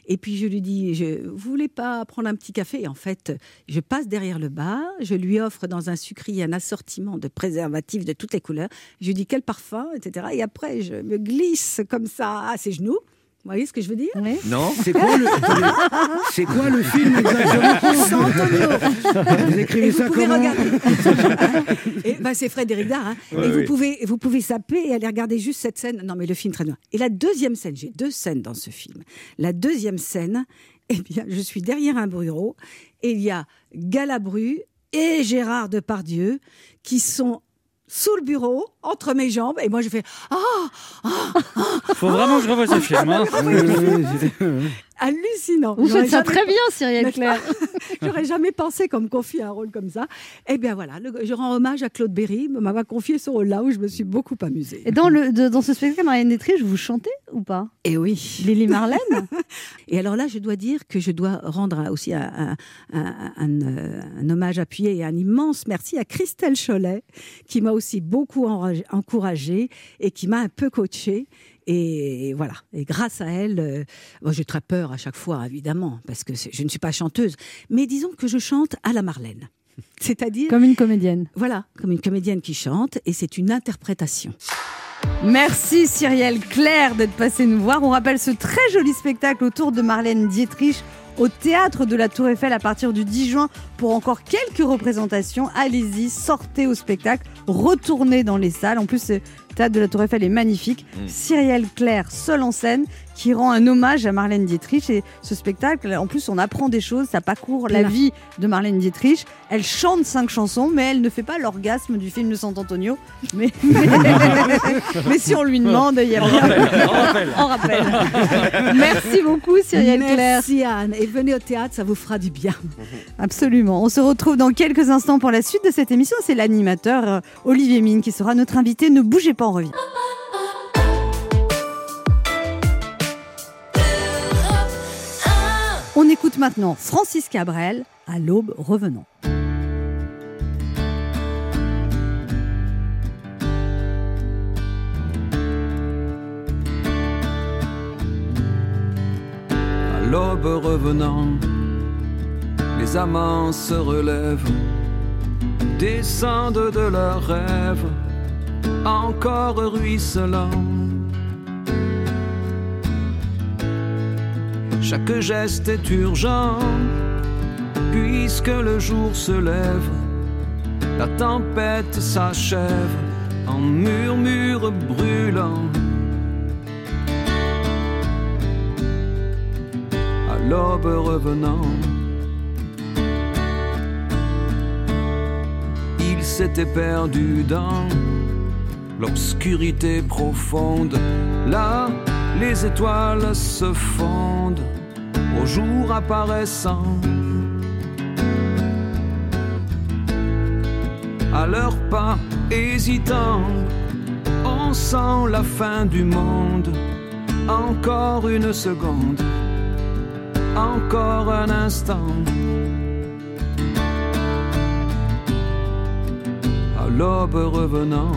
Et puis je lui dis, je, vous voulez pas prendre un petit café? Et en fait, je passe derrière le bar, je lui offre dans un sucrier un assortiment de préservatifs de toutes les couleurs. Je lui dis quel parfum, etc. Et après, je me glisse comme ça à ses genoux. Vous voyez ce que je veux dire Oui. Non C'est quoi le, c'est quoi le film exactement Vous écrivez Et vous ça pouvez comment regarder. et ben, c'est Frédéric Dard. hein. Ouais, et vous pouvez, vous pouvez zapper et aller regarder juste cette scène. Non, mais le film très bien. Et la deuxième scène, j'ai deux scènes dans ce film. La deuxième scène, eh bien, je suis derrière un bureau et il y a Galabru et Gérard Depardieu qui sont sous le bureau, entre mes jambes, et moi je fais Ah Faut vraiment que je revoie ce film. hein. Hallucinant. Vous faites ça très bien, Cyrielle Claire. J'aurais jamais pensé qu'on me confie un rôle comme ça. Eh bien voilà, le- je rends hommage à Claude Berry, m'avoir confié ce rôle-là où je me suis beaucoup amusée. Et dans, le, de- dans ce spectacle, Marianne Dietrich, vous chantez ou pas? Et oui. Lily Marlène? Et alors là, je dois dire que je dois rendre aussi un, un- un- un, hommage appuyé et un immense merci à Christelle Cholet, qui m'a aussi beaucoup encouragée et qui m'a un peu coachée. Et voilà. Et grâce à elle, euh, bon, j'ai très peur à chaque fois, évidemment, parce que je ne suis pas chanteuse. Mais disons que je chante à la Marlène. C'est-à-dire Comme une comédienne. Voilà, comme une comédienne qui chante, et c'est une interprétation. Merci Cyrielle Claire d'être passée nous voir. On rappelle ce très joli spectacle autour de Marlène Dietrich au théâtre de la Tour Eiffel à partir du 10 juin pour encore quelques représentations. Allez-y, sortez au spectacle, retournez dans les salles. En plus, le théâtre de la Tour Eiffel est magnifique. Mm. Cyrielle Claire, seule en scène, qui rend un hommage à Marlène Dietrich. Et ce spectacle, en plus, on apprend des choses. Ça parcourt la vie de Marlène Dietrich. Elle chante cinq chansons, mais elle ne fait pas l'orgasme du film de Sant'Antonio. Mais, mais, mais si on lui demande, il y a On rappelle, on On rappelle. Merci beaucoup, Cyrielle Claire. Merci Anne. Et venez au théâtre, ça vous fera du bien. Absolument. On se retrouve dans quelques instants pour la suite de cette émission. C'est l'animateur euh, Olivier Mine qui sera notre invité. Ne bougez pas, on revient. On écoute maintenant Francis Cabrel à l'aube revenant. À l'aube revenant, les amants se relèvent, descendent de leurs rêves, encore ruisselants. Chaque geste est urgent, puisque le jour se lève, la tempête s'achève en murmure brûlant. à l'aube revenant. Il s'était perdu dans l'obscurité profonde. Là, les étoiles se fondent au jour apparaissant. À leurs pas hésitants, on sent la fin du monde. Encore une seconde encore un instant. À l'aube revenant,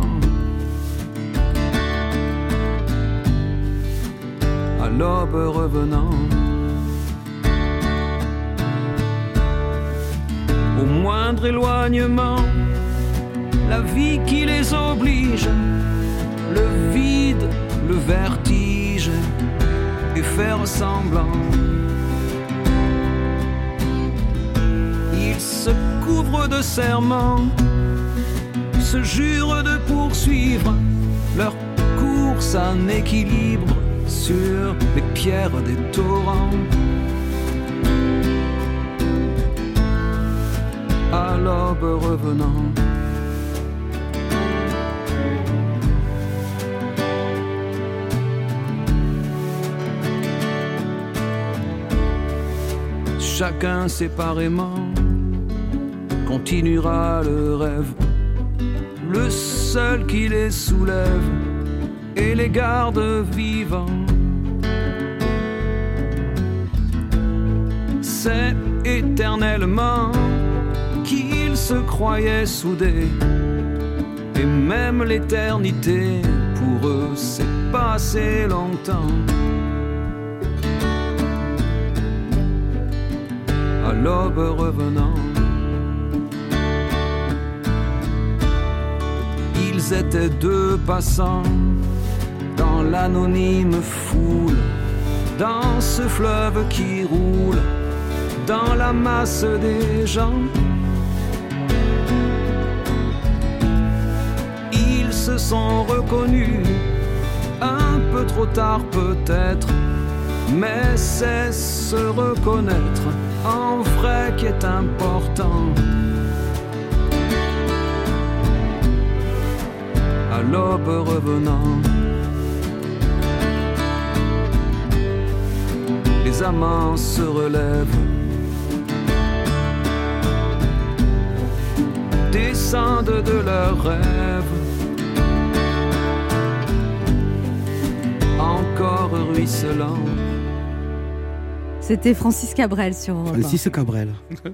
Revenant, au moindre éloignement, la vie qui les oblige, le vide, le vertige et faire semblant. Ils se couvrent de serments, se jurent de poursuivre leur course en équilibre sur les pierres des torrents. À l'aube revenant. Chacun séparément continuera le rêve, le seul qui les soulève et les garde vivants. C'est éternellement qu'ils se croyaient soudés, et même l'éternité pour eux c'est passé longtemps. À l'aube revenant. Ils étaient deux passants dans l'anonyme foule, dans ce fleuve qui roule, dans la masse des gens. Ils se sont reconnus, un peu trop tard peut-être, mais c'est se reconnaître en vrai qui est important. À l'aube revenant, les amants se relèvent, descendent de leurs rêves, encore ruisselants. C'était Francis Cabrel sur Europe Francis Cabrel.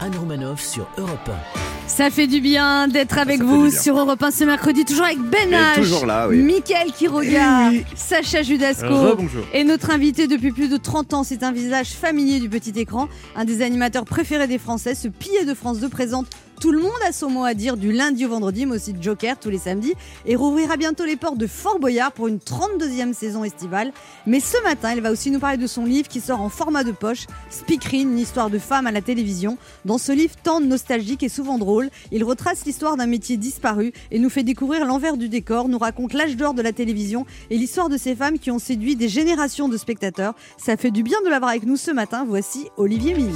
Anne Romanoff sur Europe 1. Ça fait du bien d'être avec vous sur Europe 1 ce mercredi, toujours avec Ben H, toujours là, oui. Mickaël Quiroga, oui. Sacha Judasco. Et notre invité depuis plus de 30 ans, c'est un visage familier du petit écran, un des animateurs préférés des Français. Ce pilier de France 2 présente tout le monde a son mot à dire du lundi au vendredi, mais aussi de Joker tous les samedis, et rouvrira bientôt les portes de Fort Boyard pour une 32e saison estivale. Mais ce matin, elle va aussi nous parler de son livre qui sort en format de poche, Speakerine, une histoire de femme à la télévision. Dans ce livre tant nostalgique et souvent drôle, il retrace l'histoire d'un métier disparu et nous fait découvrir l'envers du décor, nous raconte l'âge d'or de la télévision et l'histoire de ces femmes qui ont séduit des générations de spectateurs. Ça fait du bien de l'avoir avec nous ce matin. Voici Olivier Mine.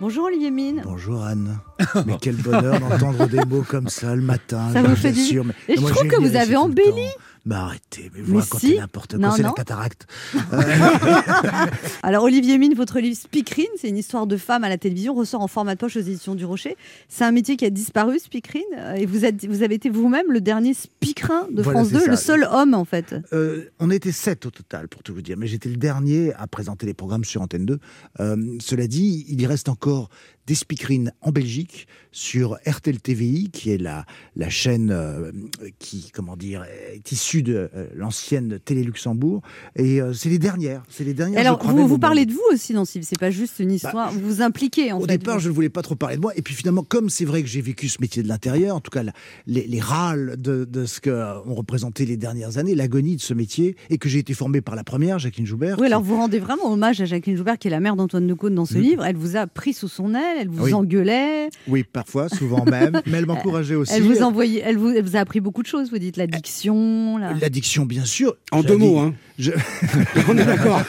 Bonjour Olivier Mine. Bonjour Anne. Mais quel bonheur d'entendre des mots comme ça le matin. Ça je vous fait du assure. bien. Mais- Et je moi, trouve que vous avez embelli. Mais arrêtez, mais vous Mais racontez si. n'importe quoi, c'est la cataracte. Alors Olivier Mine, votre livre Speakerine, c'est une histoire de femme à la télévision, ressort en format de poche aux éditions du Rocher. C'est un métier qui a disparu, Speakerine, euh, et vous, êtes, vous avez été vous-même le dernier speakerin de Voilà, France c'est 2, ça. le seul homme en fait. Euh, on était sept au total, pour tout vous dire, mais j'étais le dernier à présenter les programmes sur Antenne 2. Euh, cela dit, il y reste encore des speakerines en Belgique sur RTL TVI, qui est la, la chaîne euh, qui, comment dire, est issue de euh, l'ancienne Télé Luxembourg. Et euh, c'est les dernières. C'est les dernières. Alors je crois vous, vous au parlez de vous aussi livre, c'est pas juste une histoire, vous vous impliquez en Au fait. départ, vous. je ne voulais pas trop parler de moi. Et puis finalement, comme c'est vrai que j'ai vécu ce métier de l'intérieur, en tout cas les, les râles de, de ce qu'ont représenté les dernières années, l'agonie de ce métier, et que j'ai été formé par la première, Jacqueline Joubert. Oui, qui- alors vous rendez vraiment hommage à Jacqueline Joubert, qui est la mère d'Antoine de Caunes dans ce Mhm. livre. Elle vous a pris sous son aile, elle vous Oui. engueulait, Oui, parfois, souvent même. Mais elle m'encourageait aussi. elle vous, envoyait, elle, vous, elle vous a appris beaucoup de choses, vous dites l'addiction. La... L'addiction, bien sûr. En deux mots, dit- hein. Je- On est d'accord.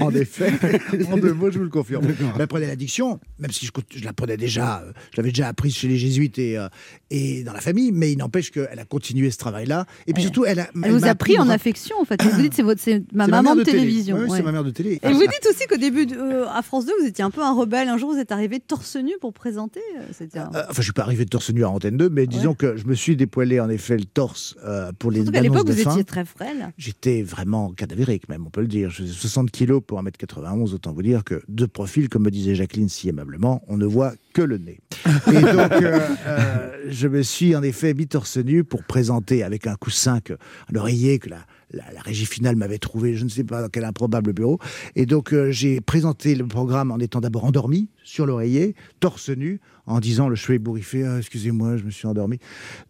en effet, en deux mots, je vous le confirme. Après l'addiction, même si je, je l'apprenais déjà, euh, je l'avais déjà apprise chez les jésuites et, euh, et dans la famille, mais il n'empêche qu'elle a continué ce travail-là. Et puis surtout, elle, a, Elle vous a pris en affection, en fait. Vous dites, c'est votre, c'est ma maman de, télé. télévision. Ouais. C'est ma mère de télé. Et vous dites aussi qu'au début, de- euh, à France 2, vous étiez un peu un rebelle. Un jour, vous êtes arrivé torse nu pour présenter. euh, C'était un- Euh, Enfin, je suis pas arrivé torse nu à Antenne 2, mais disons que je me suis dépoilé en effet le torse euh, pour les Surtout annonces l'époque, vous étiez très frêle. J'étais vraiment cadavérique, même, on peut le dire. Je faisais 60 kilos pour 1m91, autant vous dire que de profil, comme me disait Jacqueline si aimablement, on ne voit que le nez. Et donc, euh, euh, je me suis en effet mis torse nu pour présenter avec un coussin, que, un oreiller que la, la, régie finale m'avait trouvé, je ne sais pas dans quel improbable bureau. Et donc, euh, j'ai présenté le programme en étant d'abord endormi sur l'oreiller, torse nu, en disant le cheveu ébouriffé, Ah, excusez-moi, je me suis endormi.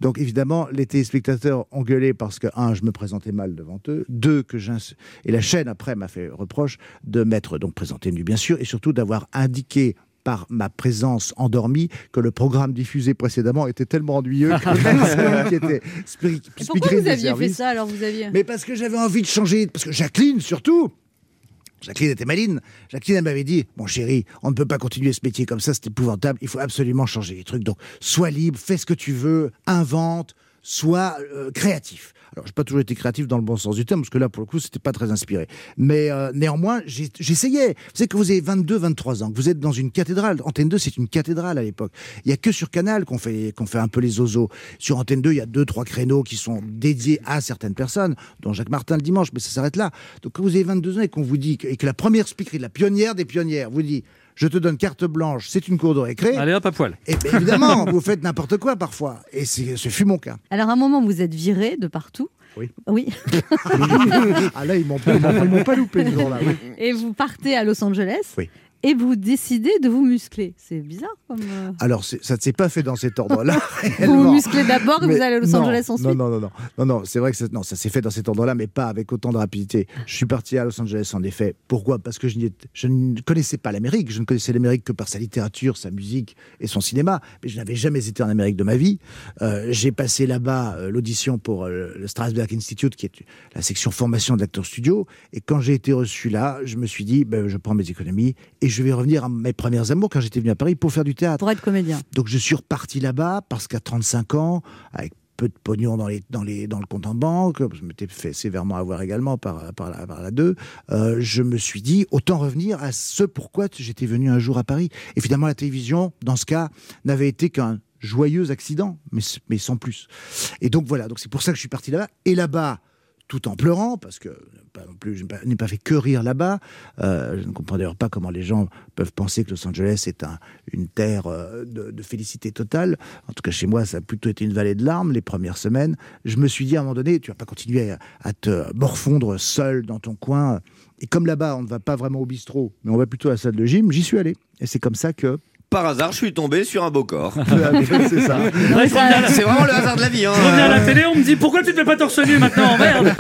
Donc évidemment, les téléspectateurs ont gueulé parce que, un, je me présentais mal devant eux, deux, que j'ins- et la chaîne après m'a fait reproche de m'être donc présenté nu, bien sûr, et surtout d'avoir indiqué par ma présence endormie que le programme diffusé précédemment était tellement ennuyeux que celui qui était spiri- Et pourquoi vous aviez fait ça alors vous aviez mais parce que j'avais envie de changer, parce que Jacqueline surtout. Jacqueline était maline. Jacqueline, elle m'avait dit Mon chéri, on ne peut pas continuer ce métier comme ça, c'est épouvantable. Il faut absolument changer les trucs. Donc, sois libre, fais ce que tu veux, invente, sois euh, créatif. Alors, j'ai pas toujours été créatif dans le bon sens du terme, parce que là, pour le coup, c'était pas très inspiré. Mais euh, néanmoins, j'essayais. Vous savez que vous avez 22, 23 ans, que vous êtes dans une cathédrale. Antenne 2, c'est une cathédrale à l'époque. Il y a que sur Canal qu'on fait, qu'on fait un peu les ozos. Sur Antenne 2, il y a deux, trois créneaux qui sont dédiés à certaines personnes, dont Jacques Martin le dimanche, mais ça s'arrête là. Donc, quand vous avez 22 ans et qu'on vous dit que, et que la première speakerie, la pionnière des pionnières, vous dit je te donne carte blanche, c'est une cour de récré. Allez hop à poil. Et bien évidemment, vous faites n'importe quoi parfois. Et ce fut mon cas. Alors à un moment, vous êtes viré de partout. Oui. Oui. ah là, ils m'ont pas, ils m'ont- ils m'ont pas loupé ce jour-là. oui. Et vous partez à Los Angeles. Oui. Et vous décidez de vous muscler. C'est bizarre comme. euh, Alors, ça ne s'est pas fait dans cet ordre-là. Vous vous musclez d'abord et vous allez à Los non, Angeles ensuite. Non, non, non, non, non, non c'est vrai que ça, non, ça s'est fait dans cet ordre-là, mais pas avec autant de rapidité. Je suis parti à Los Angeles en effet. Pourquoi? Parce que je, ne connaissais pas l'Amérique. Je ne connaissais l'Amérique que par sa littérature, sa musique et son cinéma. Mais je n'avais jamais été en Amérique de ma vie. Euh, J'ai passé là-bas euh, l'audition pour le Strasberg Institute, qui est la section formation d'acteurs studio. Et quand j'ai été reçu là, je me suis dit, ben, je prends mes économies et je vais revenir à mes premières amours quand j'étais venu à Paris pour faire du théâtre. Pour être comédien. Donc je suis reparti là-bas parce qu'à 35 ans, avec peu de pognon dans, les, dans, les, dans le compte en banque, je m'étais fait sévèrement avoir également par, par, la, par la 2, euh, je me suis dit, autant revenir à ce pourquoi j'étais venu un jour à Paris. Et finalement, la télévision, dans ce cas, n'avait été qu'un joyeux accident, mais, mais sans plus. Et donc voilà, donc c'est pour ça que je suis parti là-bas. Et là-bas, tout en pleurant, parce que pas non plus, je n'ai pas- fait que rire là-bas. Euh, je ne comprends d'ailleurs pas comment les gens peuvent penser que Los Angeles est un, une terre euh, de, félicité totale. En tout cas, chez moi, ça a plutôt été une vallée de larmes les premières semaines. Je me suis dit à un moment donné, tu vas pas continuer à te morfondre seul dans ton coin. Et comme là-bas, on ne va pas vraiment au bistrot, mais on va plutôt à la salle de gym, j'y suis allé. Et c'est comme ça que Par hasard, je suis tombé sur un beau corps. c'est ça. Ouais, C'est vraiment le hasard de la vie. Hein. Je reviens à la télé, on me dit pourquoi tu te fais pas torse nu maintenant Merde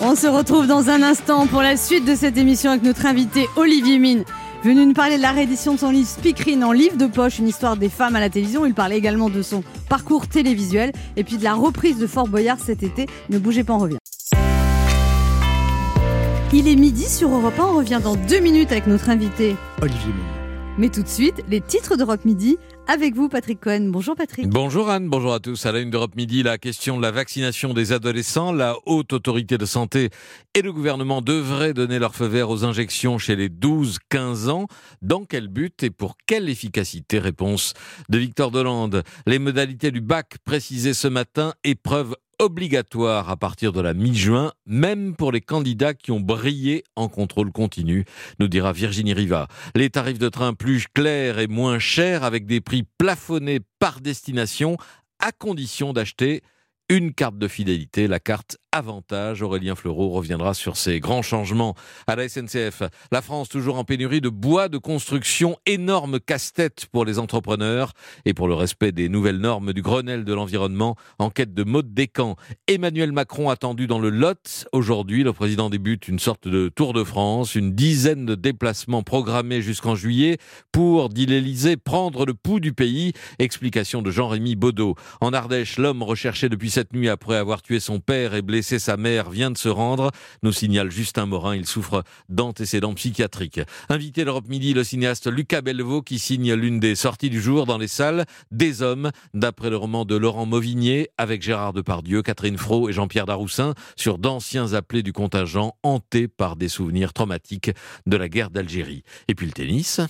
On se retrouve dans un instant pour la suite de cette émission avec notre invité Olivier Mine. Venu nous parler de la réédition de son livre Speakerine en livre de poche, une histoire des femmes à la télévision. Il parlait également de son parcours télévisuel et puis de la reprise de Fort Boyard cet été. Ne bougez pas, on revient. Il est midi sur Europe 1, on revient dans deux minutes avec notre invité. Olivier Mine. Mais tout de suite, les titres d'Europe Midi avec vous, Patrick Cohen. Bonjour Patrick. Bonjour Anne, bonjour à tous. À la une d'Europe Midi, la question de la vaccination des adolescents. La haute autorité de santé et le gouvernement devraient donner leur feu vert aux injections chez les 12-15 ans. Dans quel but et pour quelle efficacité? Réponse de Victor Dolande. Les modalités du bac précisées ce matin, épreuve obligatoire à partir de la mi-juin, même pour les candidats qui ont brillé en contrôle continu, nous dira Virginie Riva. Les tarifs de train plus clairs et moins chers avec des prix plafonnés par destination à condition d'acheter une carte de fidélité, la carte Avantage. Aurélien Fleureau reviendra sur ces grands changements à la SNCF. La France toujours en pénurie de bois de construction, énorme casse-tête pour les entrepreneurs et pour le respect des nouvelles normes du Grenelle de l'environnement en quête de mode décan. Emmanuel Macron attendu dans le Lot. Aujourd'hui, le président débute une sorte de Tour de France, une dizaine de déplacements programmés jusqu'en juillet pour, dit l'Élysée, prendre le pouls du pays. Explication de Jean-Rémy Baudot. En Ardèche, l'homme recherché depuis cette nuit après avoir tué son père et blessé sa mère vient de se rendre. Nous signale Justin Morin, il souffre d'antécédents psychiatriques. Invité l'Europe Midi, le cinéaste Lucas Bellevaux qui signe l'une des sorties du jour dans les salles Des Hommes, d'après le roman de Laurent Mauvigné, avec Gérard Depardieu, Catherine Fro et Jean-Pierre Daroussin, sur d'anciens appelés du contingent hantés par des souvenirs traumatiques de la guerre d'Algérie. Et puis le tennis.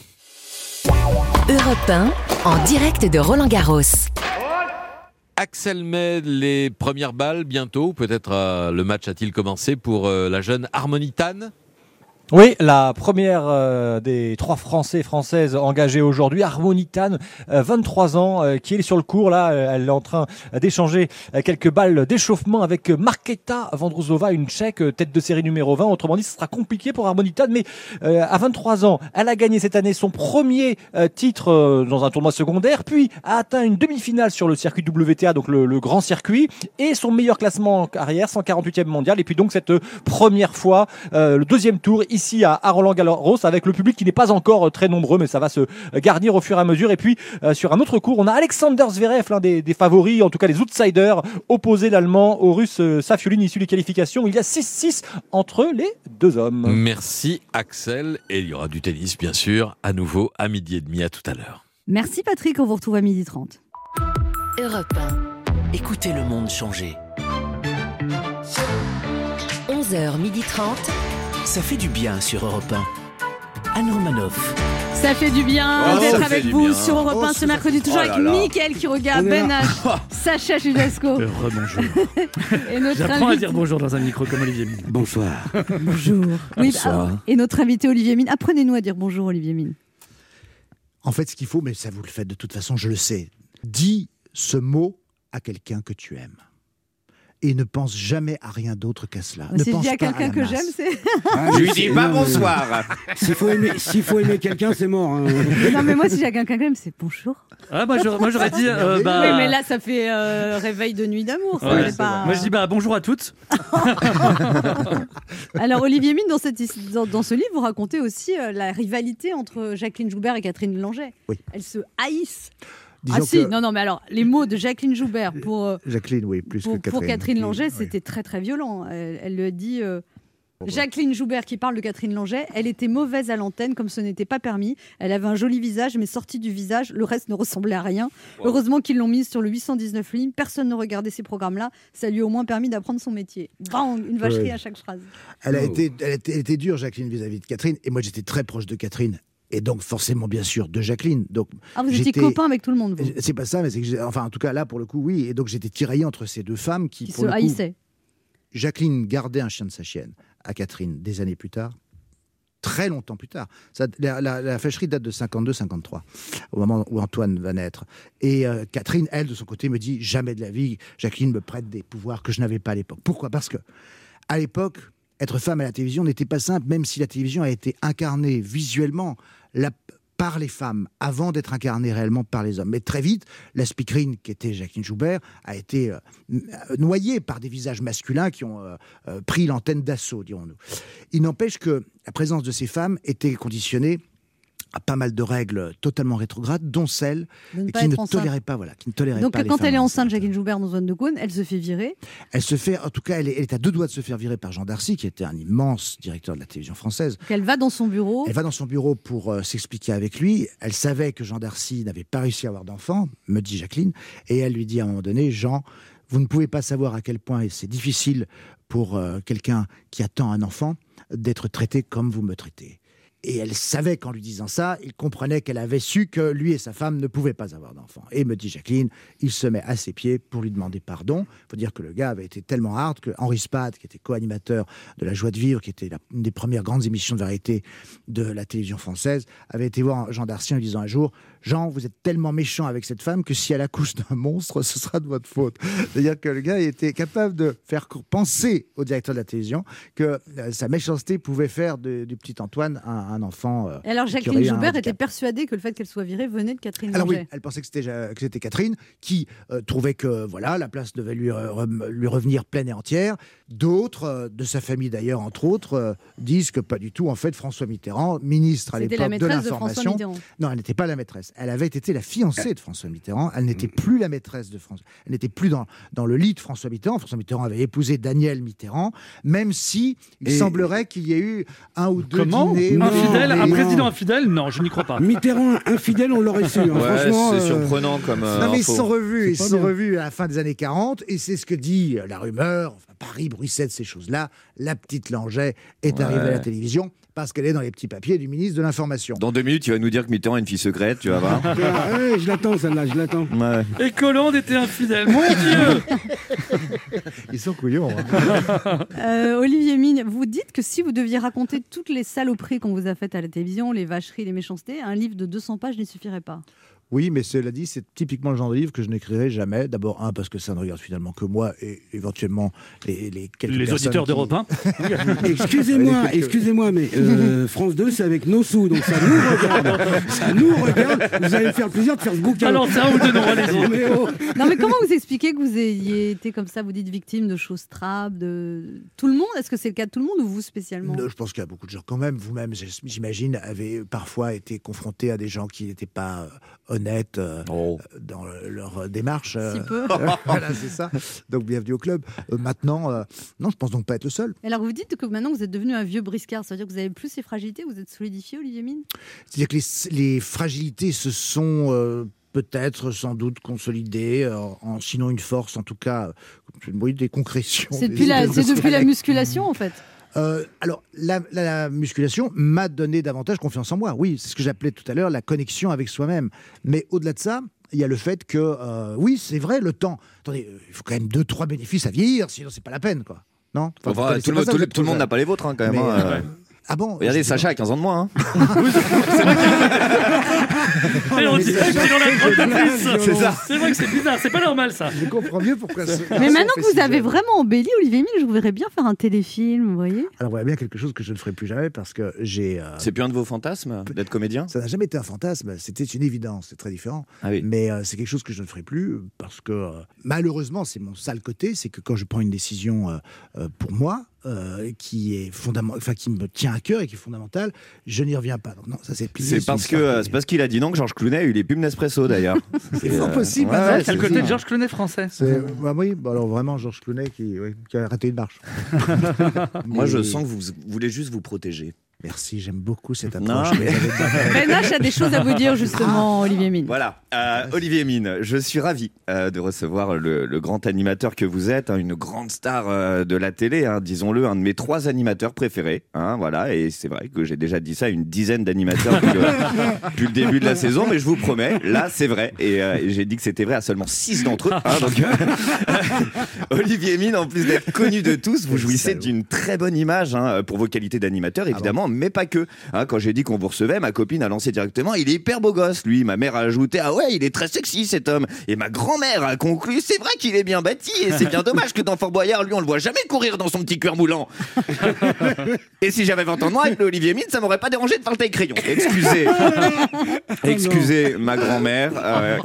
Europe 1, en direct de Roland Garros. Axel met les premières balles bientôt. Peut-être euh, le match a-t-il commencé pour euh, la jeune Harmonitane Oui, la première euh, des trois Français Françaises engagées aujourd'hui, Harmonitane, euh, 23 ans, euh, qui est sur le cours là. euh, Elle est en train d'échanger euh, quelques balles d'échauffement avec Marketa Vandrousova, une Tchèque, euh, tête de série numéro 20. Autrement dit, ce sera compliqué pour Harmonitane, mais euh, à 23 ans, elle a gagné cette année son premier euh, titre euh, dans un tournoi secondaire, puis a atteint une demi-finale sur le circuit WTA, donc le, le grand circuit, et son meilleur classement en carrière, 148e mondial. Et puis donc cette première fois, euh, le deuxième tour ici à, à Roland Garros, avec le public qui n'est pas encore euh, très nombreux, mais ça va se garnir au fur et à mesure. Et puis euh, sur un autre cours, on a Alexander Zverev, l'un des, des favoris, en tout cas les outsiders, opposé l'Allemand au Russe euh, Safiulin, issu des qualifications. Il y a 6-6 entre les deux hommes. Merci Axel. Et il y aura du tennis, bien sûr, à nouveau à midi et demi. À tout à l'heure. Merci Patrick, on vous retrouve à 12h30. Europe Écoutez le monde changer. 1, 11h30. Ça fait du bien sur Europe 1. Anne Romanoff. Ça fait du bien Oh, d'être avec vous bien. sur Europe Oh, 1 ça ce mercredi, fait- toujours Oh là avec là. Mickaël qui regarde, Ben. H, Sacha Judasco. Rebonjour. Et notre J'apprends à invité- dire bonjour dans un micro comme Olivier Mine. Bonsoir. Bonjour. Oui, Bonsoir. bah, et notre invité Olivier Mine. Apprenez-nous à dire bonjour Olivier Mine. En fait, ce qu'il faut, mais ça vous le faites de toute façon, je le sais. Dis ce mot à quelqu'un que tu aimes. Et ne pense jamais à rien d'autre qu'à cela. ne Si je pense dis à quelqu'un que j'aime, c'est. Ah, Je lui dis pas non, mais- bonsoir. S'il faut aimer, quelqu'un, c'est mort. hein. non, mais moi, si j'ai quelqu'un que j'aime, c'est bonjour. Ah, moi, j'aurais- dit. euh, bah... Oui, mais là, ça fait euh, réveil de nuit d'amour. Ouais, pas- Moi je dis bah bonjour à toutes. Alors, Olivier Mine, dans, cette, his- dans, dans ce livre, vous racontez aussi euh, la rivalité entre Jacqueline Joubert et Catherine Langeais. Oui. Elles se haïssent. Disons ah si, que- non, non, mais alors, les mots de Jacqueline Joubert pour, euh, Jacqueline, oui, plus pour, que Catherine. pour Catherine Oui. c'était très très violent. Elle, elle le dit. euh, Jacqueline Joubert qui parle de Catherine Langeais, elle était mauvaise à l'antenne comme ce n'était pas permis. Elle avait un joli visage, mais sorti du visage, le reste ne ressemblait à rien. Heureusement qu'ils l'ont mise sur le 819 lignes. Personne ne regardait ces programmes-là. Ça lui a au moins permis d'apprendre son métier. Bang, une vacherie Ouais. à chaque phrase. Elle a, Oh. été, elle, a été, elle était dure, Jacqueline, vis-à-vis de Catherine. Et moi, j'étais très proche de Catherine. Et donc forcément bien sûr de Jacqueline. Donc Ah, vous étiez j'étais- copain avec tout le monde. C'est pas ça, mais c'est que enfin en tout cas là pour le coup oui, et donc j'étais tiraillé entre ces deux femmes qui, Qui pour se le coup, haïssaient. Jacqueline gardait un chien de sa chienne à Catherine des années plus tard. Très longtemps plus tard. Ça, la, la, la fâcherie date de 52-53, au moment où Antoine va naître. Et euh, Catherine, elle, de son côté, me dit jamais de la vie, Jacqueline me prête des pouvoirs que je n'avais pas à l'époque. Pourquoi? Parce que, à l'époque, être femme à la télévision n'était pas simple, même si la télévision a été incarnée visuellement par les femmes avant d'être incarnée réellement par les hommes. Mais très vite, la speakerine, qui était Jacqueline Joubert, a été euh, noyée par des visages masculins qui ont euh, euh, pris l'antenne d'assaut, dirons-nous. Il n'empêche que la présence de ces femmes était conditionnée à pas mal de règles totalement rétrogrades, dont celle ne qui ne tolérait pas, voilà, qui ne tolérait Donc pas les quand femmes elle est enceinte, Jacqueline Joubert dans Zone de Cône, elle se fait virer. elle se fait, en tout cas, elle est, elle est à deux doigts de se faire virer par Jean Darcy, qui était un immense directeur de la télévision française. Donc elle va dans son bureau. Elle va dans son bureau pour euh, s'expliquer avec lui. Elle savait que Jean Darcy n'avait pas réussi à avoir d'enfant, me dit Jacqueline, et elle lui dit à un moment donné, Jean, vous ne pouvez pas savoir à quel point c'est difficile pour euh, quelqu'un qui attend un enfant d'être traité comme vous me traitez. Et elle savait qu'en lui disant ça, il comprenait qu'elle avait su que lui et sa femme ne pouvaient pas avoir d'enfant. Et me dit Jacqueline, il se met à ses pieds pour lui demander pardon. Il faut dire que le gars avait été tellement hard que Henri Spade, qui était co-animateur de La Joie de Vivre, qui était une des premières grandes émissions de variété de la télévision française, avait été voir Jean Darcy en lui disant un jour Jean, vous êtes tellement méchant avec cette femme que si elle accouche d'un monstre, ce sera de votre faute. C'est-à-dire que le gars était capable de faire penser au directeur de la télévision que euh, sa méchanceté pouvait faire de- du petit Antoine un, un enfant. euh, alors Jacqueline Joubert était persuadée que le fait qu'elle soit virée venait de Catherine Alors oui, elle pensait que c'était c'était Catherine qui euh, trouvait que voilà la place devait lui, euh, lui revenir pleine et entière. D'autres, euh, de sa famille d'ailleurs entre autres, euh, disent que pas du tout. En fait, François Mitterrand, ministre à l'époque de l'information, non, elle n'était pas la maîtresse. Elle avait été la fiancée de François Mitterrand. Elle n'était plus la maîtresse de François. Elle n'était plus dans, dans le lit de François Mitterrand. François Mitterrand avait épousé Daniel Mitterrand, même si il Et- semblerait qu'il y ait eu un ou deux Comment dîners. Infidèle Un président infidèle Non, je n'y crois pas. Mitterrand infidèle, on l'aurait su. hein. Ouais, Franchement, c'est euh, surprenant comme. euh, Non, mais ils sont revus, ils sont bien. revus à la fin des années 40, et c'est ce que dit euh, la rumeur, enfin, Paris bruissait de ces choses-là. La petite Langeais est Ouais. arrivée à la télévision parce qu'elle est dans les petits papiers du ministre de l'Information. Dans deux minutes, tu vas nous dire que Mitterrand est une fille secrète, tu vas voir. Ouais, je l'attends celle-là, je l'attends. Ouais. Et Colombe était infidèle. Mon Dieu Ils sont couillons. hein. Euh, Olivier Mine, vous dites que si vous deviez raconter toutes les saloperies qu'on vous a faites à la télévision, les vacheries, les méchancetés, un livre de 200 pages n'y suffirait pas. Oui, mais cela dit, c'est typiquement le genre de livre que je n'écrirai jamais. D'abord, un, parce que ça ne regarde finalement que moi et éventuellement les, les quelques Les auditeurs qui- d'Europe 1. Excusez-moi, excusez-moi, mais euh, France 2, c'est avec nos sous, donc ça nous regarde. ça nous regarde. Vous allez me faire le plaisir de faire ce bouquin. Alors, ou deux noms, allez-y. Non, mais comment vous expliquez que vous ayez été comme ça, vous dites victime de choses trappes, de tout le monde? Est-ce que c'est le cas de tout le monde ou vous spécialement? Non, je pense qu'il y a beaucoup de gens quand même. Vous-même, j'imagine, avez parfois été confronté à des gens qui n'étaient pas euh, honnêtes euh, dans le- leur démarche. euh, Si peu. voilà, c'est ça. Donc, bienvenue au club. Euh, maintenant, euh, non, je pense donc pas être le seul. Et Alors vous dites que maintenant vous êtes devenu un vieux briscard, ça veut dire que vous avez plus ces fragilités, vous êtes solidifié, Olivier Mine? C'est-à-dire que les, les fragilités se sont euh, peut-être, sans doute, consolidées, euh, en, sinon une force, en tout cas, oui, des concrétions. C'est depuis, la, musculation en fait. Euh, alors, la, la- la musculation m'a donné davantage confiance en moi. Oui, c'est ce que j'appelais tout à l'heure la connexion avec soi-même. Mais au-delà de ça, il y a le fait que, euh, oui, c'est vrai, le temps. Attendez, il faut quand même deux, trois bénéfices à vieillir, sinon c'est pas la peine, quoi. Non? Enfin, tout, le, ça, tout tout monde n'a pas les vôtres, hein, quand même. Mais, hein, euh. Ah bon Regardez, Sacha a 15 ans de moins. hein. Et on ça- qu'il en a trop de plus. C'est ça. C'est vrai que c'est bizarre, c'est pas normal ça. Je comprends mieux pourquoi. ce Mais maintenant que vous si avez vraiment embelli, Olivier Mine, je vous verrais bien faire un téléfilm, vous voyez Alors voilà bien quelque chose que je ne ferai plus jamais parce que j'ai. euh, C'est plus un de vos fantasmes d'être comédien? Ça n'a jamais été un fantasme, c'était une évidence, c'est très différent. Ah oui. Mais euh, c'est quelque chose que je ne ferai plus parce que euh, malheureusement, c'est mon sale côté, c'est que quand je prends une décision euh, euh, pour moi, euh, qui est fondament... enfin, qui me tient à cœur et qui est fondamentale, je n'y reviens pas. Donc, non, ça c'est. C'est parce que euh, c'est parce qu'il a dit non que Georges Clounet a eu les pubs Nespresso d'ailleurs. C'est fort possible, ouais, hein, ouais, c'est le côté de Georges Clooney français. Bah oui, bah alors vraiment Georges Clounet qui, oui, qui a raté une marche. Moi, je sens que vous voulez juste vous protéger. Merci, j'aime beaucoup cette Non, approche. mais- avez bien- Ben a des choses à vous dire justement, Olivier Mine. Voilà, euh, Olivier Mine, je suis ravi euh, de recevoir le, le grand animateur que vous êtes, hein, une grande star euh, de la télé, hein, disons-le, un de mes trois animateurs préférés. hein, voilà, et c'est vrai que j'ai déjà dit ça à une dizaine d'animateurs depuis, le- depuis le début de la saison, mais je vous promets, là c'est vrai, et, euh, et j'ai dit que c'était vrai à seulement six d'entre eux. hein, donc, euh, Olivier Mine, en plus d'être connu de tous, vous jouissez d'une très bonne image hein, pour vos qualités d'animateur, évidemment, mais pas que. Hein, quand j'ai dit qu'on vous recevait, ma copine a lancé directement il est hyper beau gosse, lui. Ma mère a ajouté ah ouais, il est très sexy cet homme. Et ma grand-mère a conclu c'est vrai qu'il est bien bâti et c'est bien dommage que dans Fort Boyard, lui, on le voit jamais courir dans son petit cuir moulant. et si j'avais 20 ans de moins avec le Olivier Mine, ça m'aurait pas dérangé de faire le taille crayon. Excusez, excusez ma grand-mère euh,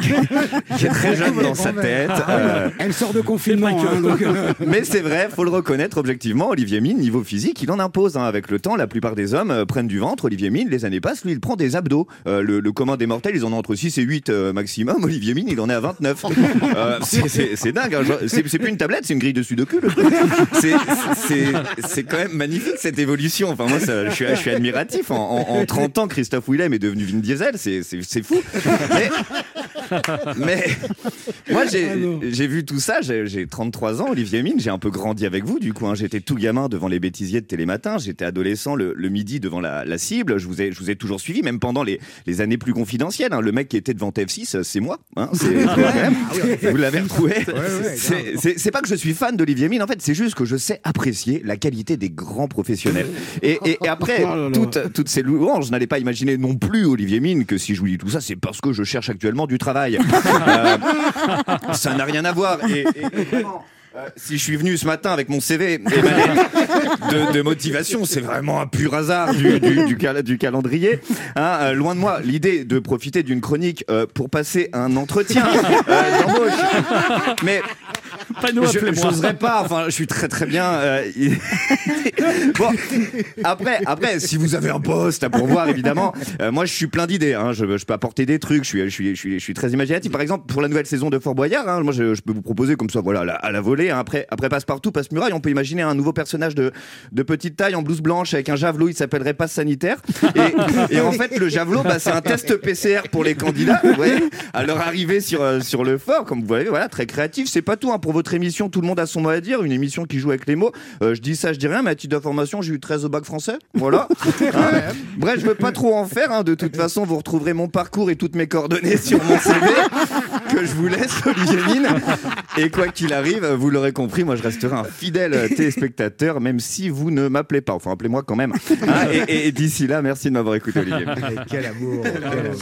qui est très jeune dans sa tête. euh, Elle sort de confinement. hein, donc, euh, mais c'est vrai, faut le reconnaître objectivement. Olivier Mine, niveau physique, il en impose. hein. Avec le temps, la plupart des hommes euh, prennent du ventre. Olivier Mine, les années passent, lui, il prend des abdos. Euh, le, le commun des mortels, ils en ont entre 6 et 8 euh, maximum. Olivier Mine, il en est à 29. Euh, c'est- dingue. hein. C'est c'est plus une tablette, c'est une grille de sudoku. le truc. C'est- C'est c'est quand même magnifique cette évolution. Enfin, moi, ça, je, suis, je suis admiratif. En, en- en 30 ans, Christophe Willem est devenu Vin Diesel. C'est c'est- c'est fou. Mais, mais moi, j'ai j'ai vu tout ça. J'ai j'ai 33 ans, Olivier Mine. J'ai un peu grandi avec vous, du coup. hein. J'étais tout gamin devant les bêtisiers de Télématin. J'étais adolescent le, le midi devant la, la cible. Je vous, ai, je vous ai toujours suivi, même pendant les, les années plus confidentielles. hein. Le mec qui était devant TF6, c'est moi. hein. Quand même. Vous l'avez retrouvé. C'est- pas que je suis fan d'Olivier Mine, en fait, c'est juste que je sais apprécier la qualité des grands professionnels. Et, et- et après, Oh toutes, toutes ces louanges, je n'allais pas imaginer non plus, Olivier Mine, que si je vous dis tout ça, c'est parce que je cherche actuellement du travail. Euh, ça n'a rien à voir. Et, et- et vraiment, si je suis venu ce matin avec mon CV de, motivation, c'est vraiment un pur hasard du, du- du cal- du calendrier. Hein, euh, loin de moi l'idée de profiter d'une chronique euh, pour passer un entretien euh, d'embauche. nous, je n'oserais pas. Enfin, je suis très très bien. euh, il- bon, après, après, si vous avez un poste à pourvoir, évidemment, euh, moi je suis plein d'idées. hein. Je, je peux apporter des trucs. Je suis, je suis, je suis, je suis très imaginatif. Par exemple, pour la nouvelle saison de Fort Boyard, hein, moi je, je peux vous proposer comme ça, voilà, à la, à la volée. hein. Après, après passe partout, passe muraille, on peut imaginer un nouveau personnage de, de petite taille en blouse blanche avec un javelot. Il s'appellerait passe sanitaire. Et, et en fait, le javelot, bah, c'est un test PCR pour les candidats. Ouais, à leur arrivée sur euh, sur le fort, comme vous voyez, voilà, très créatif. C'est pas tout hein. pour votre émission. Tout le monde a son mot à dire. Une émission qui joue avec les mots. Euh, je dis ça, je dis rien. Mais à titre d'information, j'ai eu 13 au bac français. Voilà. Hein. Bref, je veux pas trop en faire. hein. De toute façon, vous retrouverez mon parcours et toutes mes coordonnées sur mon CV que je vous laisse, Olivier Mine. Et quoi qu'il arrive, vous l'aurez compris, moi je resterai un fidèle téléspectateur, même si vous ne m'appelez pas. Enfin, appelez-moi quand même. Hein, et et- et d'ici là, merci de m'avoir écouté, Olivier. Quel amour, quel amour.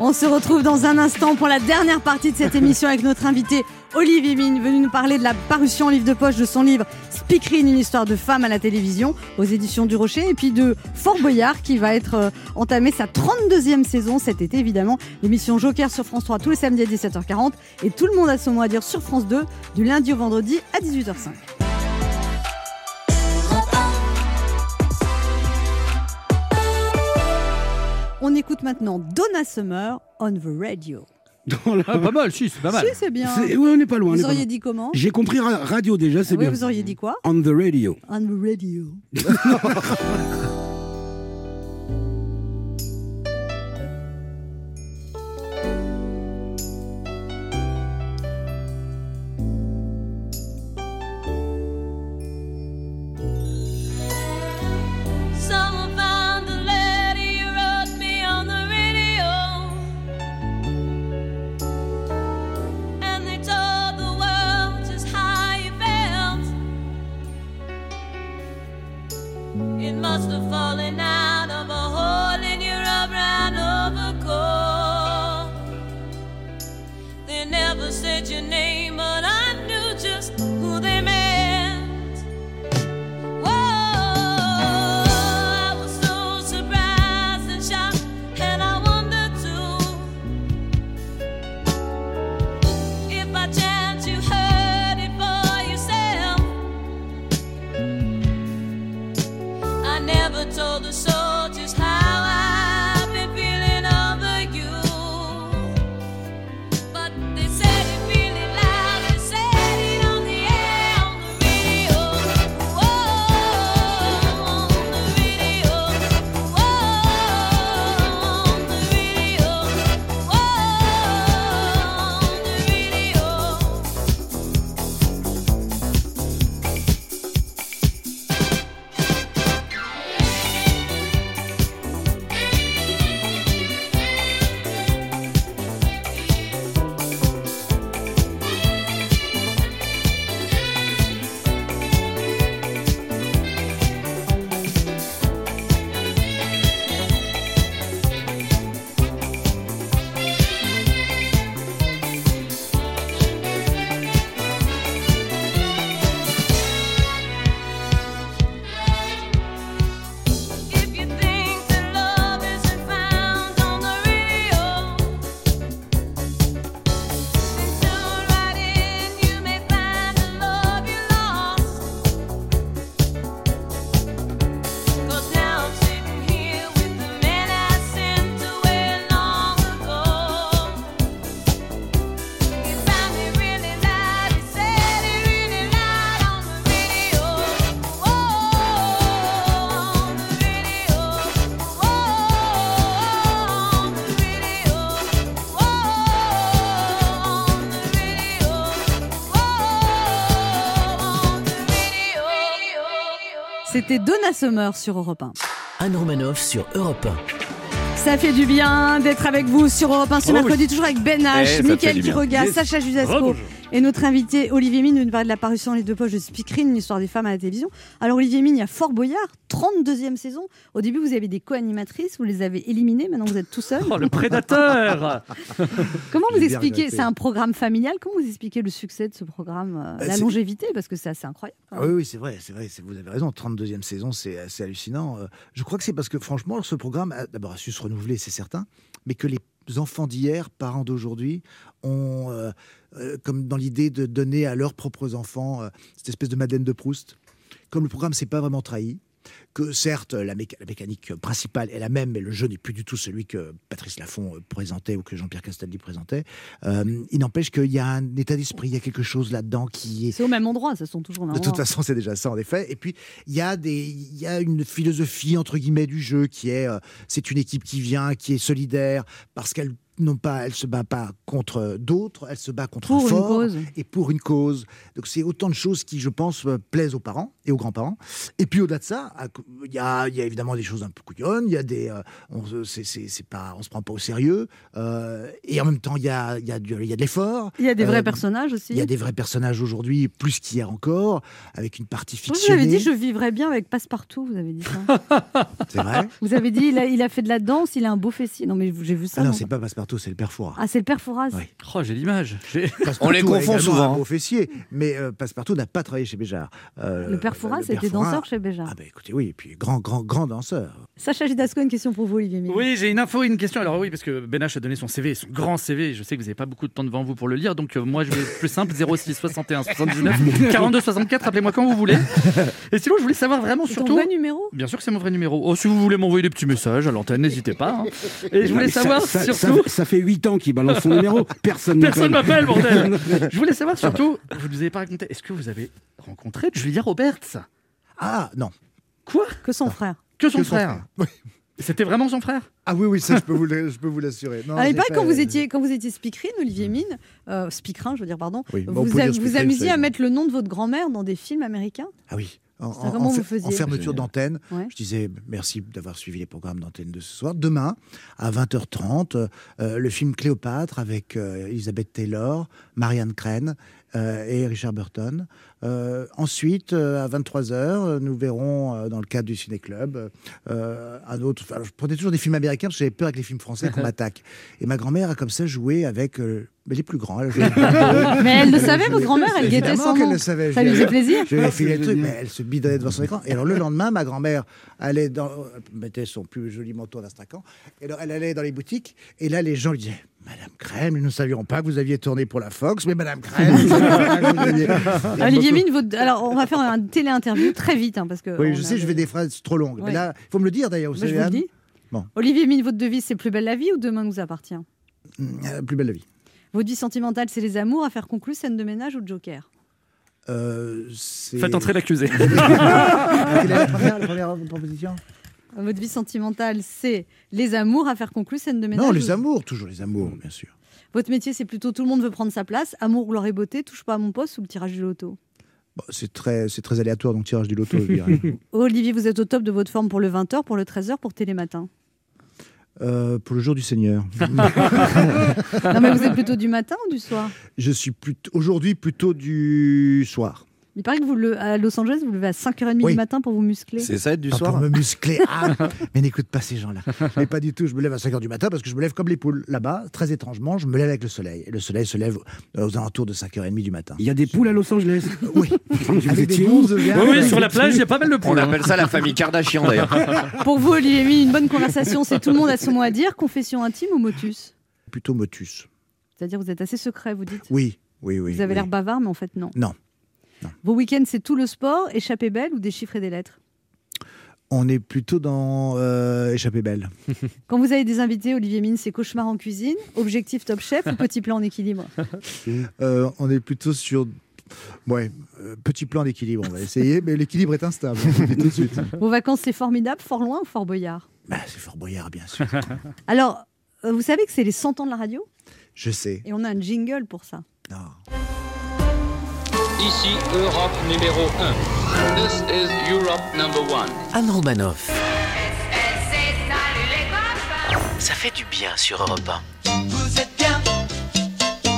On se retrouve dans un instant pour la dernière partie de cette émission avec notre invité Olivier Mine, venu nous parler de la parution en livre de poche de son livre Speakerine, une histoire de femme à la télévision, aux éditions du Rocher, et puis de Fort Boyard qui va être euh, entamé sa 32e saison cet été, évidemment. L'émission Joker sur France 3 tous les samedis à 17h40 et tout le monde a son mot à dire sur France 2 du lundi au vendredi à 18h05. On écoute maintenant Donna Summer on the radio. Ah, pas mal, si, c'est pas mal. Si, c'est bien. c'est- ouais, on n'est pas loin. Vous auriez dit comment? J'ai compris ra- radio déjà, c'est Oui, bien. vous auriez dit quoi? On the radio. On the radio. C'était Donna Summer sur Europe 1. Anne Romanoff sur Europe Ça fait du bien d'être avec vous sur Europe 1 ce Oh oui. mercredi, toujours avec Ben Eh, H, fait Mickaël. Quiroga, Yes. Sacha Judasco et notre invité Olivier Mine nous parle de la parution Les deux poches de Speakerine, l'histoire des femmes à la télévision. Alors Olivier Mine, il y a Fort Boyard, 32e saison. Au début, vous avez des co-animatrices, vous les avez éliminées, maintenant vous êtes tout seul. Oh, le prédateur Comment vous expliquez. C'est un programme familial. Comment vous expliquez le succès de ce programme euh, Bah, La longévité, parce que c'est assez incroyable. Ah oui, oui, c'est vrai, c'est vrai, c'est- vous avez raison. 32e saison, c'est assez hallucinant. Euh, Je crois que c'est parce que, franchement, ce programme, a- d'abord, a su se renouveler, c'est certain, mais que les enfants d'hier, parents d'aujourd'hui, ont, euh, euh, comme dans l'idée de donner à leurs propres enfants euh, cette espèce de Madeleine de Proust. Comme le programme s'est pas vraiment trahi, que certes, la, méca- la mécanique principale est la même, mais le jeu n'est plus du tout celui que Patrice Laffont euh, présentait ou que Jean-Pierre Castaldi présentait. Euh, il n'empêche qu'il y a un état d'esprit, il y a quelque chose là-dedans qui est C'est au même endroit, ça sont toujours au même de toute endroit. façon, c'est déjà ça, en effet. Et puis, il y, a des- il y a une philosophie, entre guillemets, du jeu qui est euh, c'est une équipe qui vient, qui est solidaire, parce qu'elle non pas, elle se bat pas contre d'autres, elle se bat contre Pour un une fort cause. et pour une cause. Donc c'est autant de choses qui, je pense, plaisent aux parents et aux grands-parents. Et puis au-delà de ça, il y a, il y a évidemment des choses un peu couillonnes. Il y a des, euh, on se- c'est, c'est, c'est pas, on se prend pas au sérieux. euh, et en même temps, il y a, il y a, y a de l'effort. Il y a des vrais Euh, personnages aussi. Il y a des vrais personnages aujourd'hui, plus qu'hier encore, avec une partie Vous fictionnée. avez dit je vivrais bien avec Passepartout, vous avez dit ça. C'est vrai Vous avez dit il a, il a fait de la danse, il a un beau fessier. Non mais j'ai vu ça. Ah non, c'est pas Passepartout, c'est le père Fouras. Ah, c'est le père Fouras. Oh, j'ai l'image. J'ai- On les confond souvent. Un beau fessier, mais euh, Passepartout n'a pas travaillé chez Béjart. Euh, Le père Fouras le était Fouras- danseur chez Béjart. Ah bah écoutez, oui, et puis grand, grand, grand danseur. Sacha Gidasco, une question pour vous, Olivier. Oui, j'ai une info et une question. Alors oui, parce que Ben H a donné son CV, son grand CV. Je sais que vous n'avez pas beaucoup de temps devant vous pour le lire, donc euh, moi je vais plus simple 06 61 79 42 64. Appelez-moi quand vous voulez. Et sinon, je voulais savoir vraiment ton surtout. vrai numéro? Bien sûr que c'est mon vrai numéro. Oh, si vous voulez m'envoyer des petits messages à l'antenne, n'hésitez pas. hein. Et je voulais ça- savoir ça, surtout. Ça, ça fait 8 ans qu'il balance son numéro. Personne Personne m'appelle, bordel Je voulais savoir surtout, vous ne nous avez pas raconté, est-ce que vous avez rencontré Julia Ah non. Quoi? Que son frère. Que son Que son frère frère, oui. C'était vraiment son frère? Ah oui, oui, ça je peux vous, je peux vous l'assurer. Ah, pas- quand vous étiez quand vous étiez speakerine, Olivier Mine, euh, speakerin, je veux dire pardon, Oui, vous peut a- dire vous amusiez à mettre le nom de votre grand-mère dans des films américains? Ah oui. En, en- vous fermeture d'antenne, Ouais. je disais merci d'avoir suivi les programmes d'antenne de ce soir. Demain, à 20h30, euh, le film Cléopâtre avec euh, Elizabeth Taylor, Marianne Crane euh, et Richard Burton. Euh, ensuite, euh, à 23h, nous verrons euh, dans le cadre du Ciné Club euh, un autre. enfin, je prenais toujours des films américains parce que j'avais peur avec les films français qu'on m'attaque. Et ma grand-mère a comme ça joué avec euh, mais les plus grands. Elle Mais elle le savait, votre grand-mère, elle guettait son nom. le savait. Ça lui faisait ai- plaisir Je lui ai Ah, filé le truc, mais elle se bidonnait devant son écran. Et alors le lendemain, ma grand-mère allait dans, elle mettait son plus joli manteau d'Astracan. Et alors elle allait dans les boutiques. Et là, les gens lui disaient Madame Crème, nous ne savions pas que vous aviez tourné pour la Fox, mais Madame Crème. Olivier beaucoup- Mine, votre- alors on va faire un télé-interview très vite hein, parce que. Oui, je a- sais, je fais des phrases trop longues. Ouais. Mais là, il faut me le dire d'ailleurs. Vous Bah, je savez, vous le Anne dis. Bon, Olivier Mine, votre devise, c'est plus belle la vie ou demain nous appartient? Euh, plus belle la vie. Votre vie sentimentale, c'est les amours, affaires conclues, scène de ménage ou Joker? Euh, Faites entrer l'accusé. Quelle est la première, la première proposition? Votre vie sentimentale, c'est les amours, affaires conclues, scène de ménage Non, ou- les amours, toujours les amours, bien sûr. Votre métier, c'est plutôt tout le monde veut prendre sa place, amour, gloire et beauté, touche pas à mon poste ou le tirage du loto? Bon, c'est très, c'est très aléatoire, donc tirage du loto, je dirais. Olivier, vous êtes au top de votre forme pour le 20h, pour le 13h, pour Télématin. Euh, pour le jour du Seigneur. Non, mais vous êtes plutôt du matin ou du soir? Je suis plutôt- aujourd'hui plutôt du soir. Il paraît que vous le, à Los Angeles, vous levez à 5h30 Oui. du matin pour vous muscler. ça être du Pas Pour me muscler. Ah, mais n'écoute pas ces gens-là. Mais pas du tout. Je me lève à 5h du matin parce que je me lève comme les poules. Là-bas, très étrangement, je me lève avec le soleil. Et le soleil se lève euh, aux alentours de 5h30 du matin. Il y a des poules à Los Angeles. Oui. Avec des où œufs Oui, oui, sur la plage, il y a pas mal de On poules. hein. appelle ça la famille Kardashian d'ailleurs. Pour vous, Olivier, une bonne conversation, c'est tout le monde a son mot à dire. Confession intime ou motus? Plutôt motus. C'est-à-dire, vous êtes assez secret, vous dites? Oui, oui, oui. Vous avez oui. l'air bavard, mais en fait, non. Non. Vos week-ends, c'est tout le sport, échappée belle ou des chiffres et des lettres? On est plutôt dans euh, Échappée belle. Quand vous avez des invités, Olivier Mine, c'est cauchemar en cuisine, objectif top chef ou petit plan en équilibre Euh, on est plutôt sur. Ouais, euh, petit plan d'équilibre, on va essayer, mais l'équilibre est instable. tout de suite. Vos vacances, c'est formidable, Fort Loin ou Fort Boyard? Bah, c'est Fort Boyard, bien sûr. Alors, euh, vous savez que c'est les 100 ans de la radio? Je sais. Et on a un jingle pour ça. Ici Europe numéro 1. This is Europe number 1. Anne Romanoff. Ça fait du bien sur Europe 1. Vous êtes bien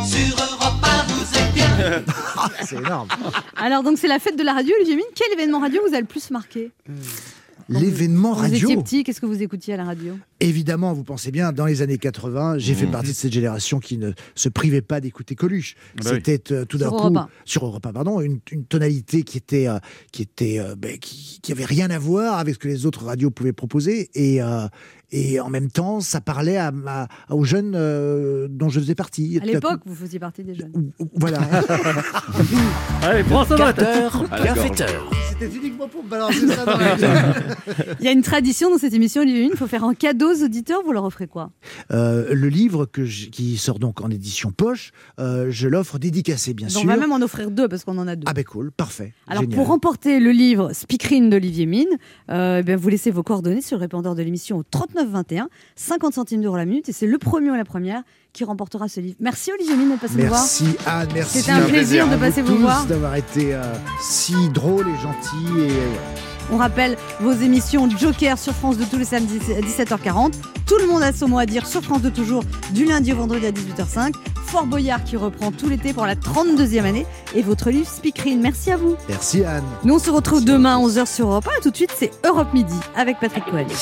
sur Europe 1, vous êtes bien. C'est énorme. Alors, donc, c'est la fête de la radio, Olivier Mine. Quel événement radio vous a le plus marqué? L'événement Quand radio. Vous étiez petit, qu'est-ce que vous écoutiez à la radio? Évidemment, vous pensez bien, dans les années 80, j'ai fait Mmh. partie de cette génération qui ne se privait pas d'écouter Coluche. Bah oui. C'était euh, tout d'un Sur coup Europe 1. sur Europe 1, pardon, une, une tonalité qui était euh, qui était euh, ben, qui, qui avait rien à voir avec ce que les autres radios pouvaient proposer et euh, et en même temps, ça parlait à, aux jeunes euh, dont je faisais partie. À l'époque, vous faisiez partie des jeunes. Voilà. Allez, prends ça bienfaiteur. C'était uniquement pour balancer ça dans la Il y a une tradition dans cette émission, Olivier Mine. Il faut faire un cadeau aux auditeurs. Vous leur offrez quoi? Euh, le livre que je- qui sort donc en édition poche, euh, je l'offre dédicacé, bien On sûr. va même en offrir deux parce qu'on en a deux. Ah ben cool, parfait. Alors Génial. pour remporter le livre Speakerine d'Olivier Mine, euh, ben, vous laissez vos coordonnées sur le répondeur de l'émission au 39 21, 50 centimes d'euros la minute, et c'est le premier ou la première qui remportera ce livre. Merci Olivier Mine de passer nous voir. Merci Anne, merci. C'était un plaisir de passer vous voir. D'avoir été euh, si drôle et gentil. Et, euh, On rappelle vos émissions Joker sur France de tous les samedis à 17h40. Tout le monde a son mot à dire sur France de toujours du lundi au vendredi à 18h05. Fort Boyard qui reprend tout l'été pour la 32e année et votre livre Speakerine. Merci à vous. Merci Anne. Nous on se retrouve demain à 11h sur Europe 1 et tout de suite c'est Europe Midi avec Patrick Coelho.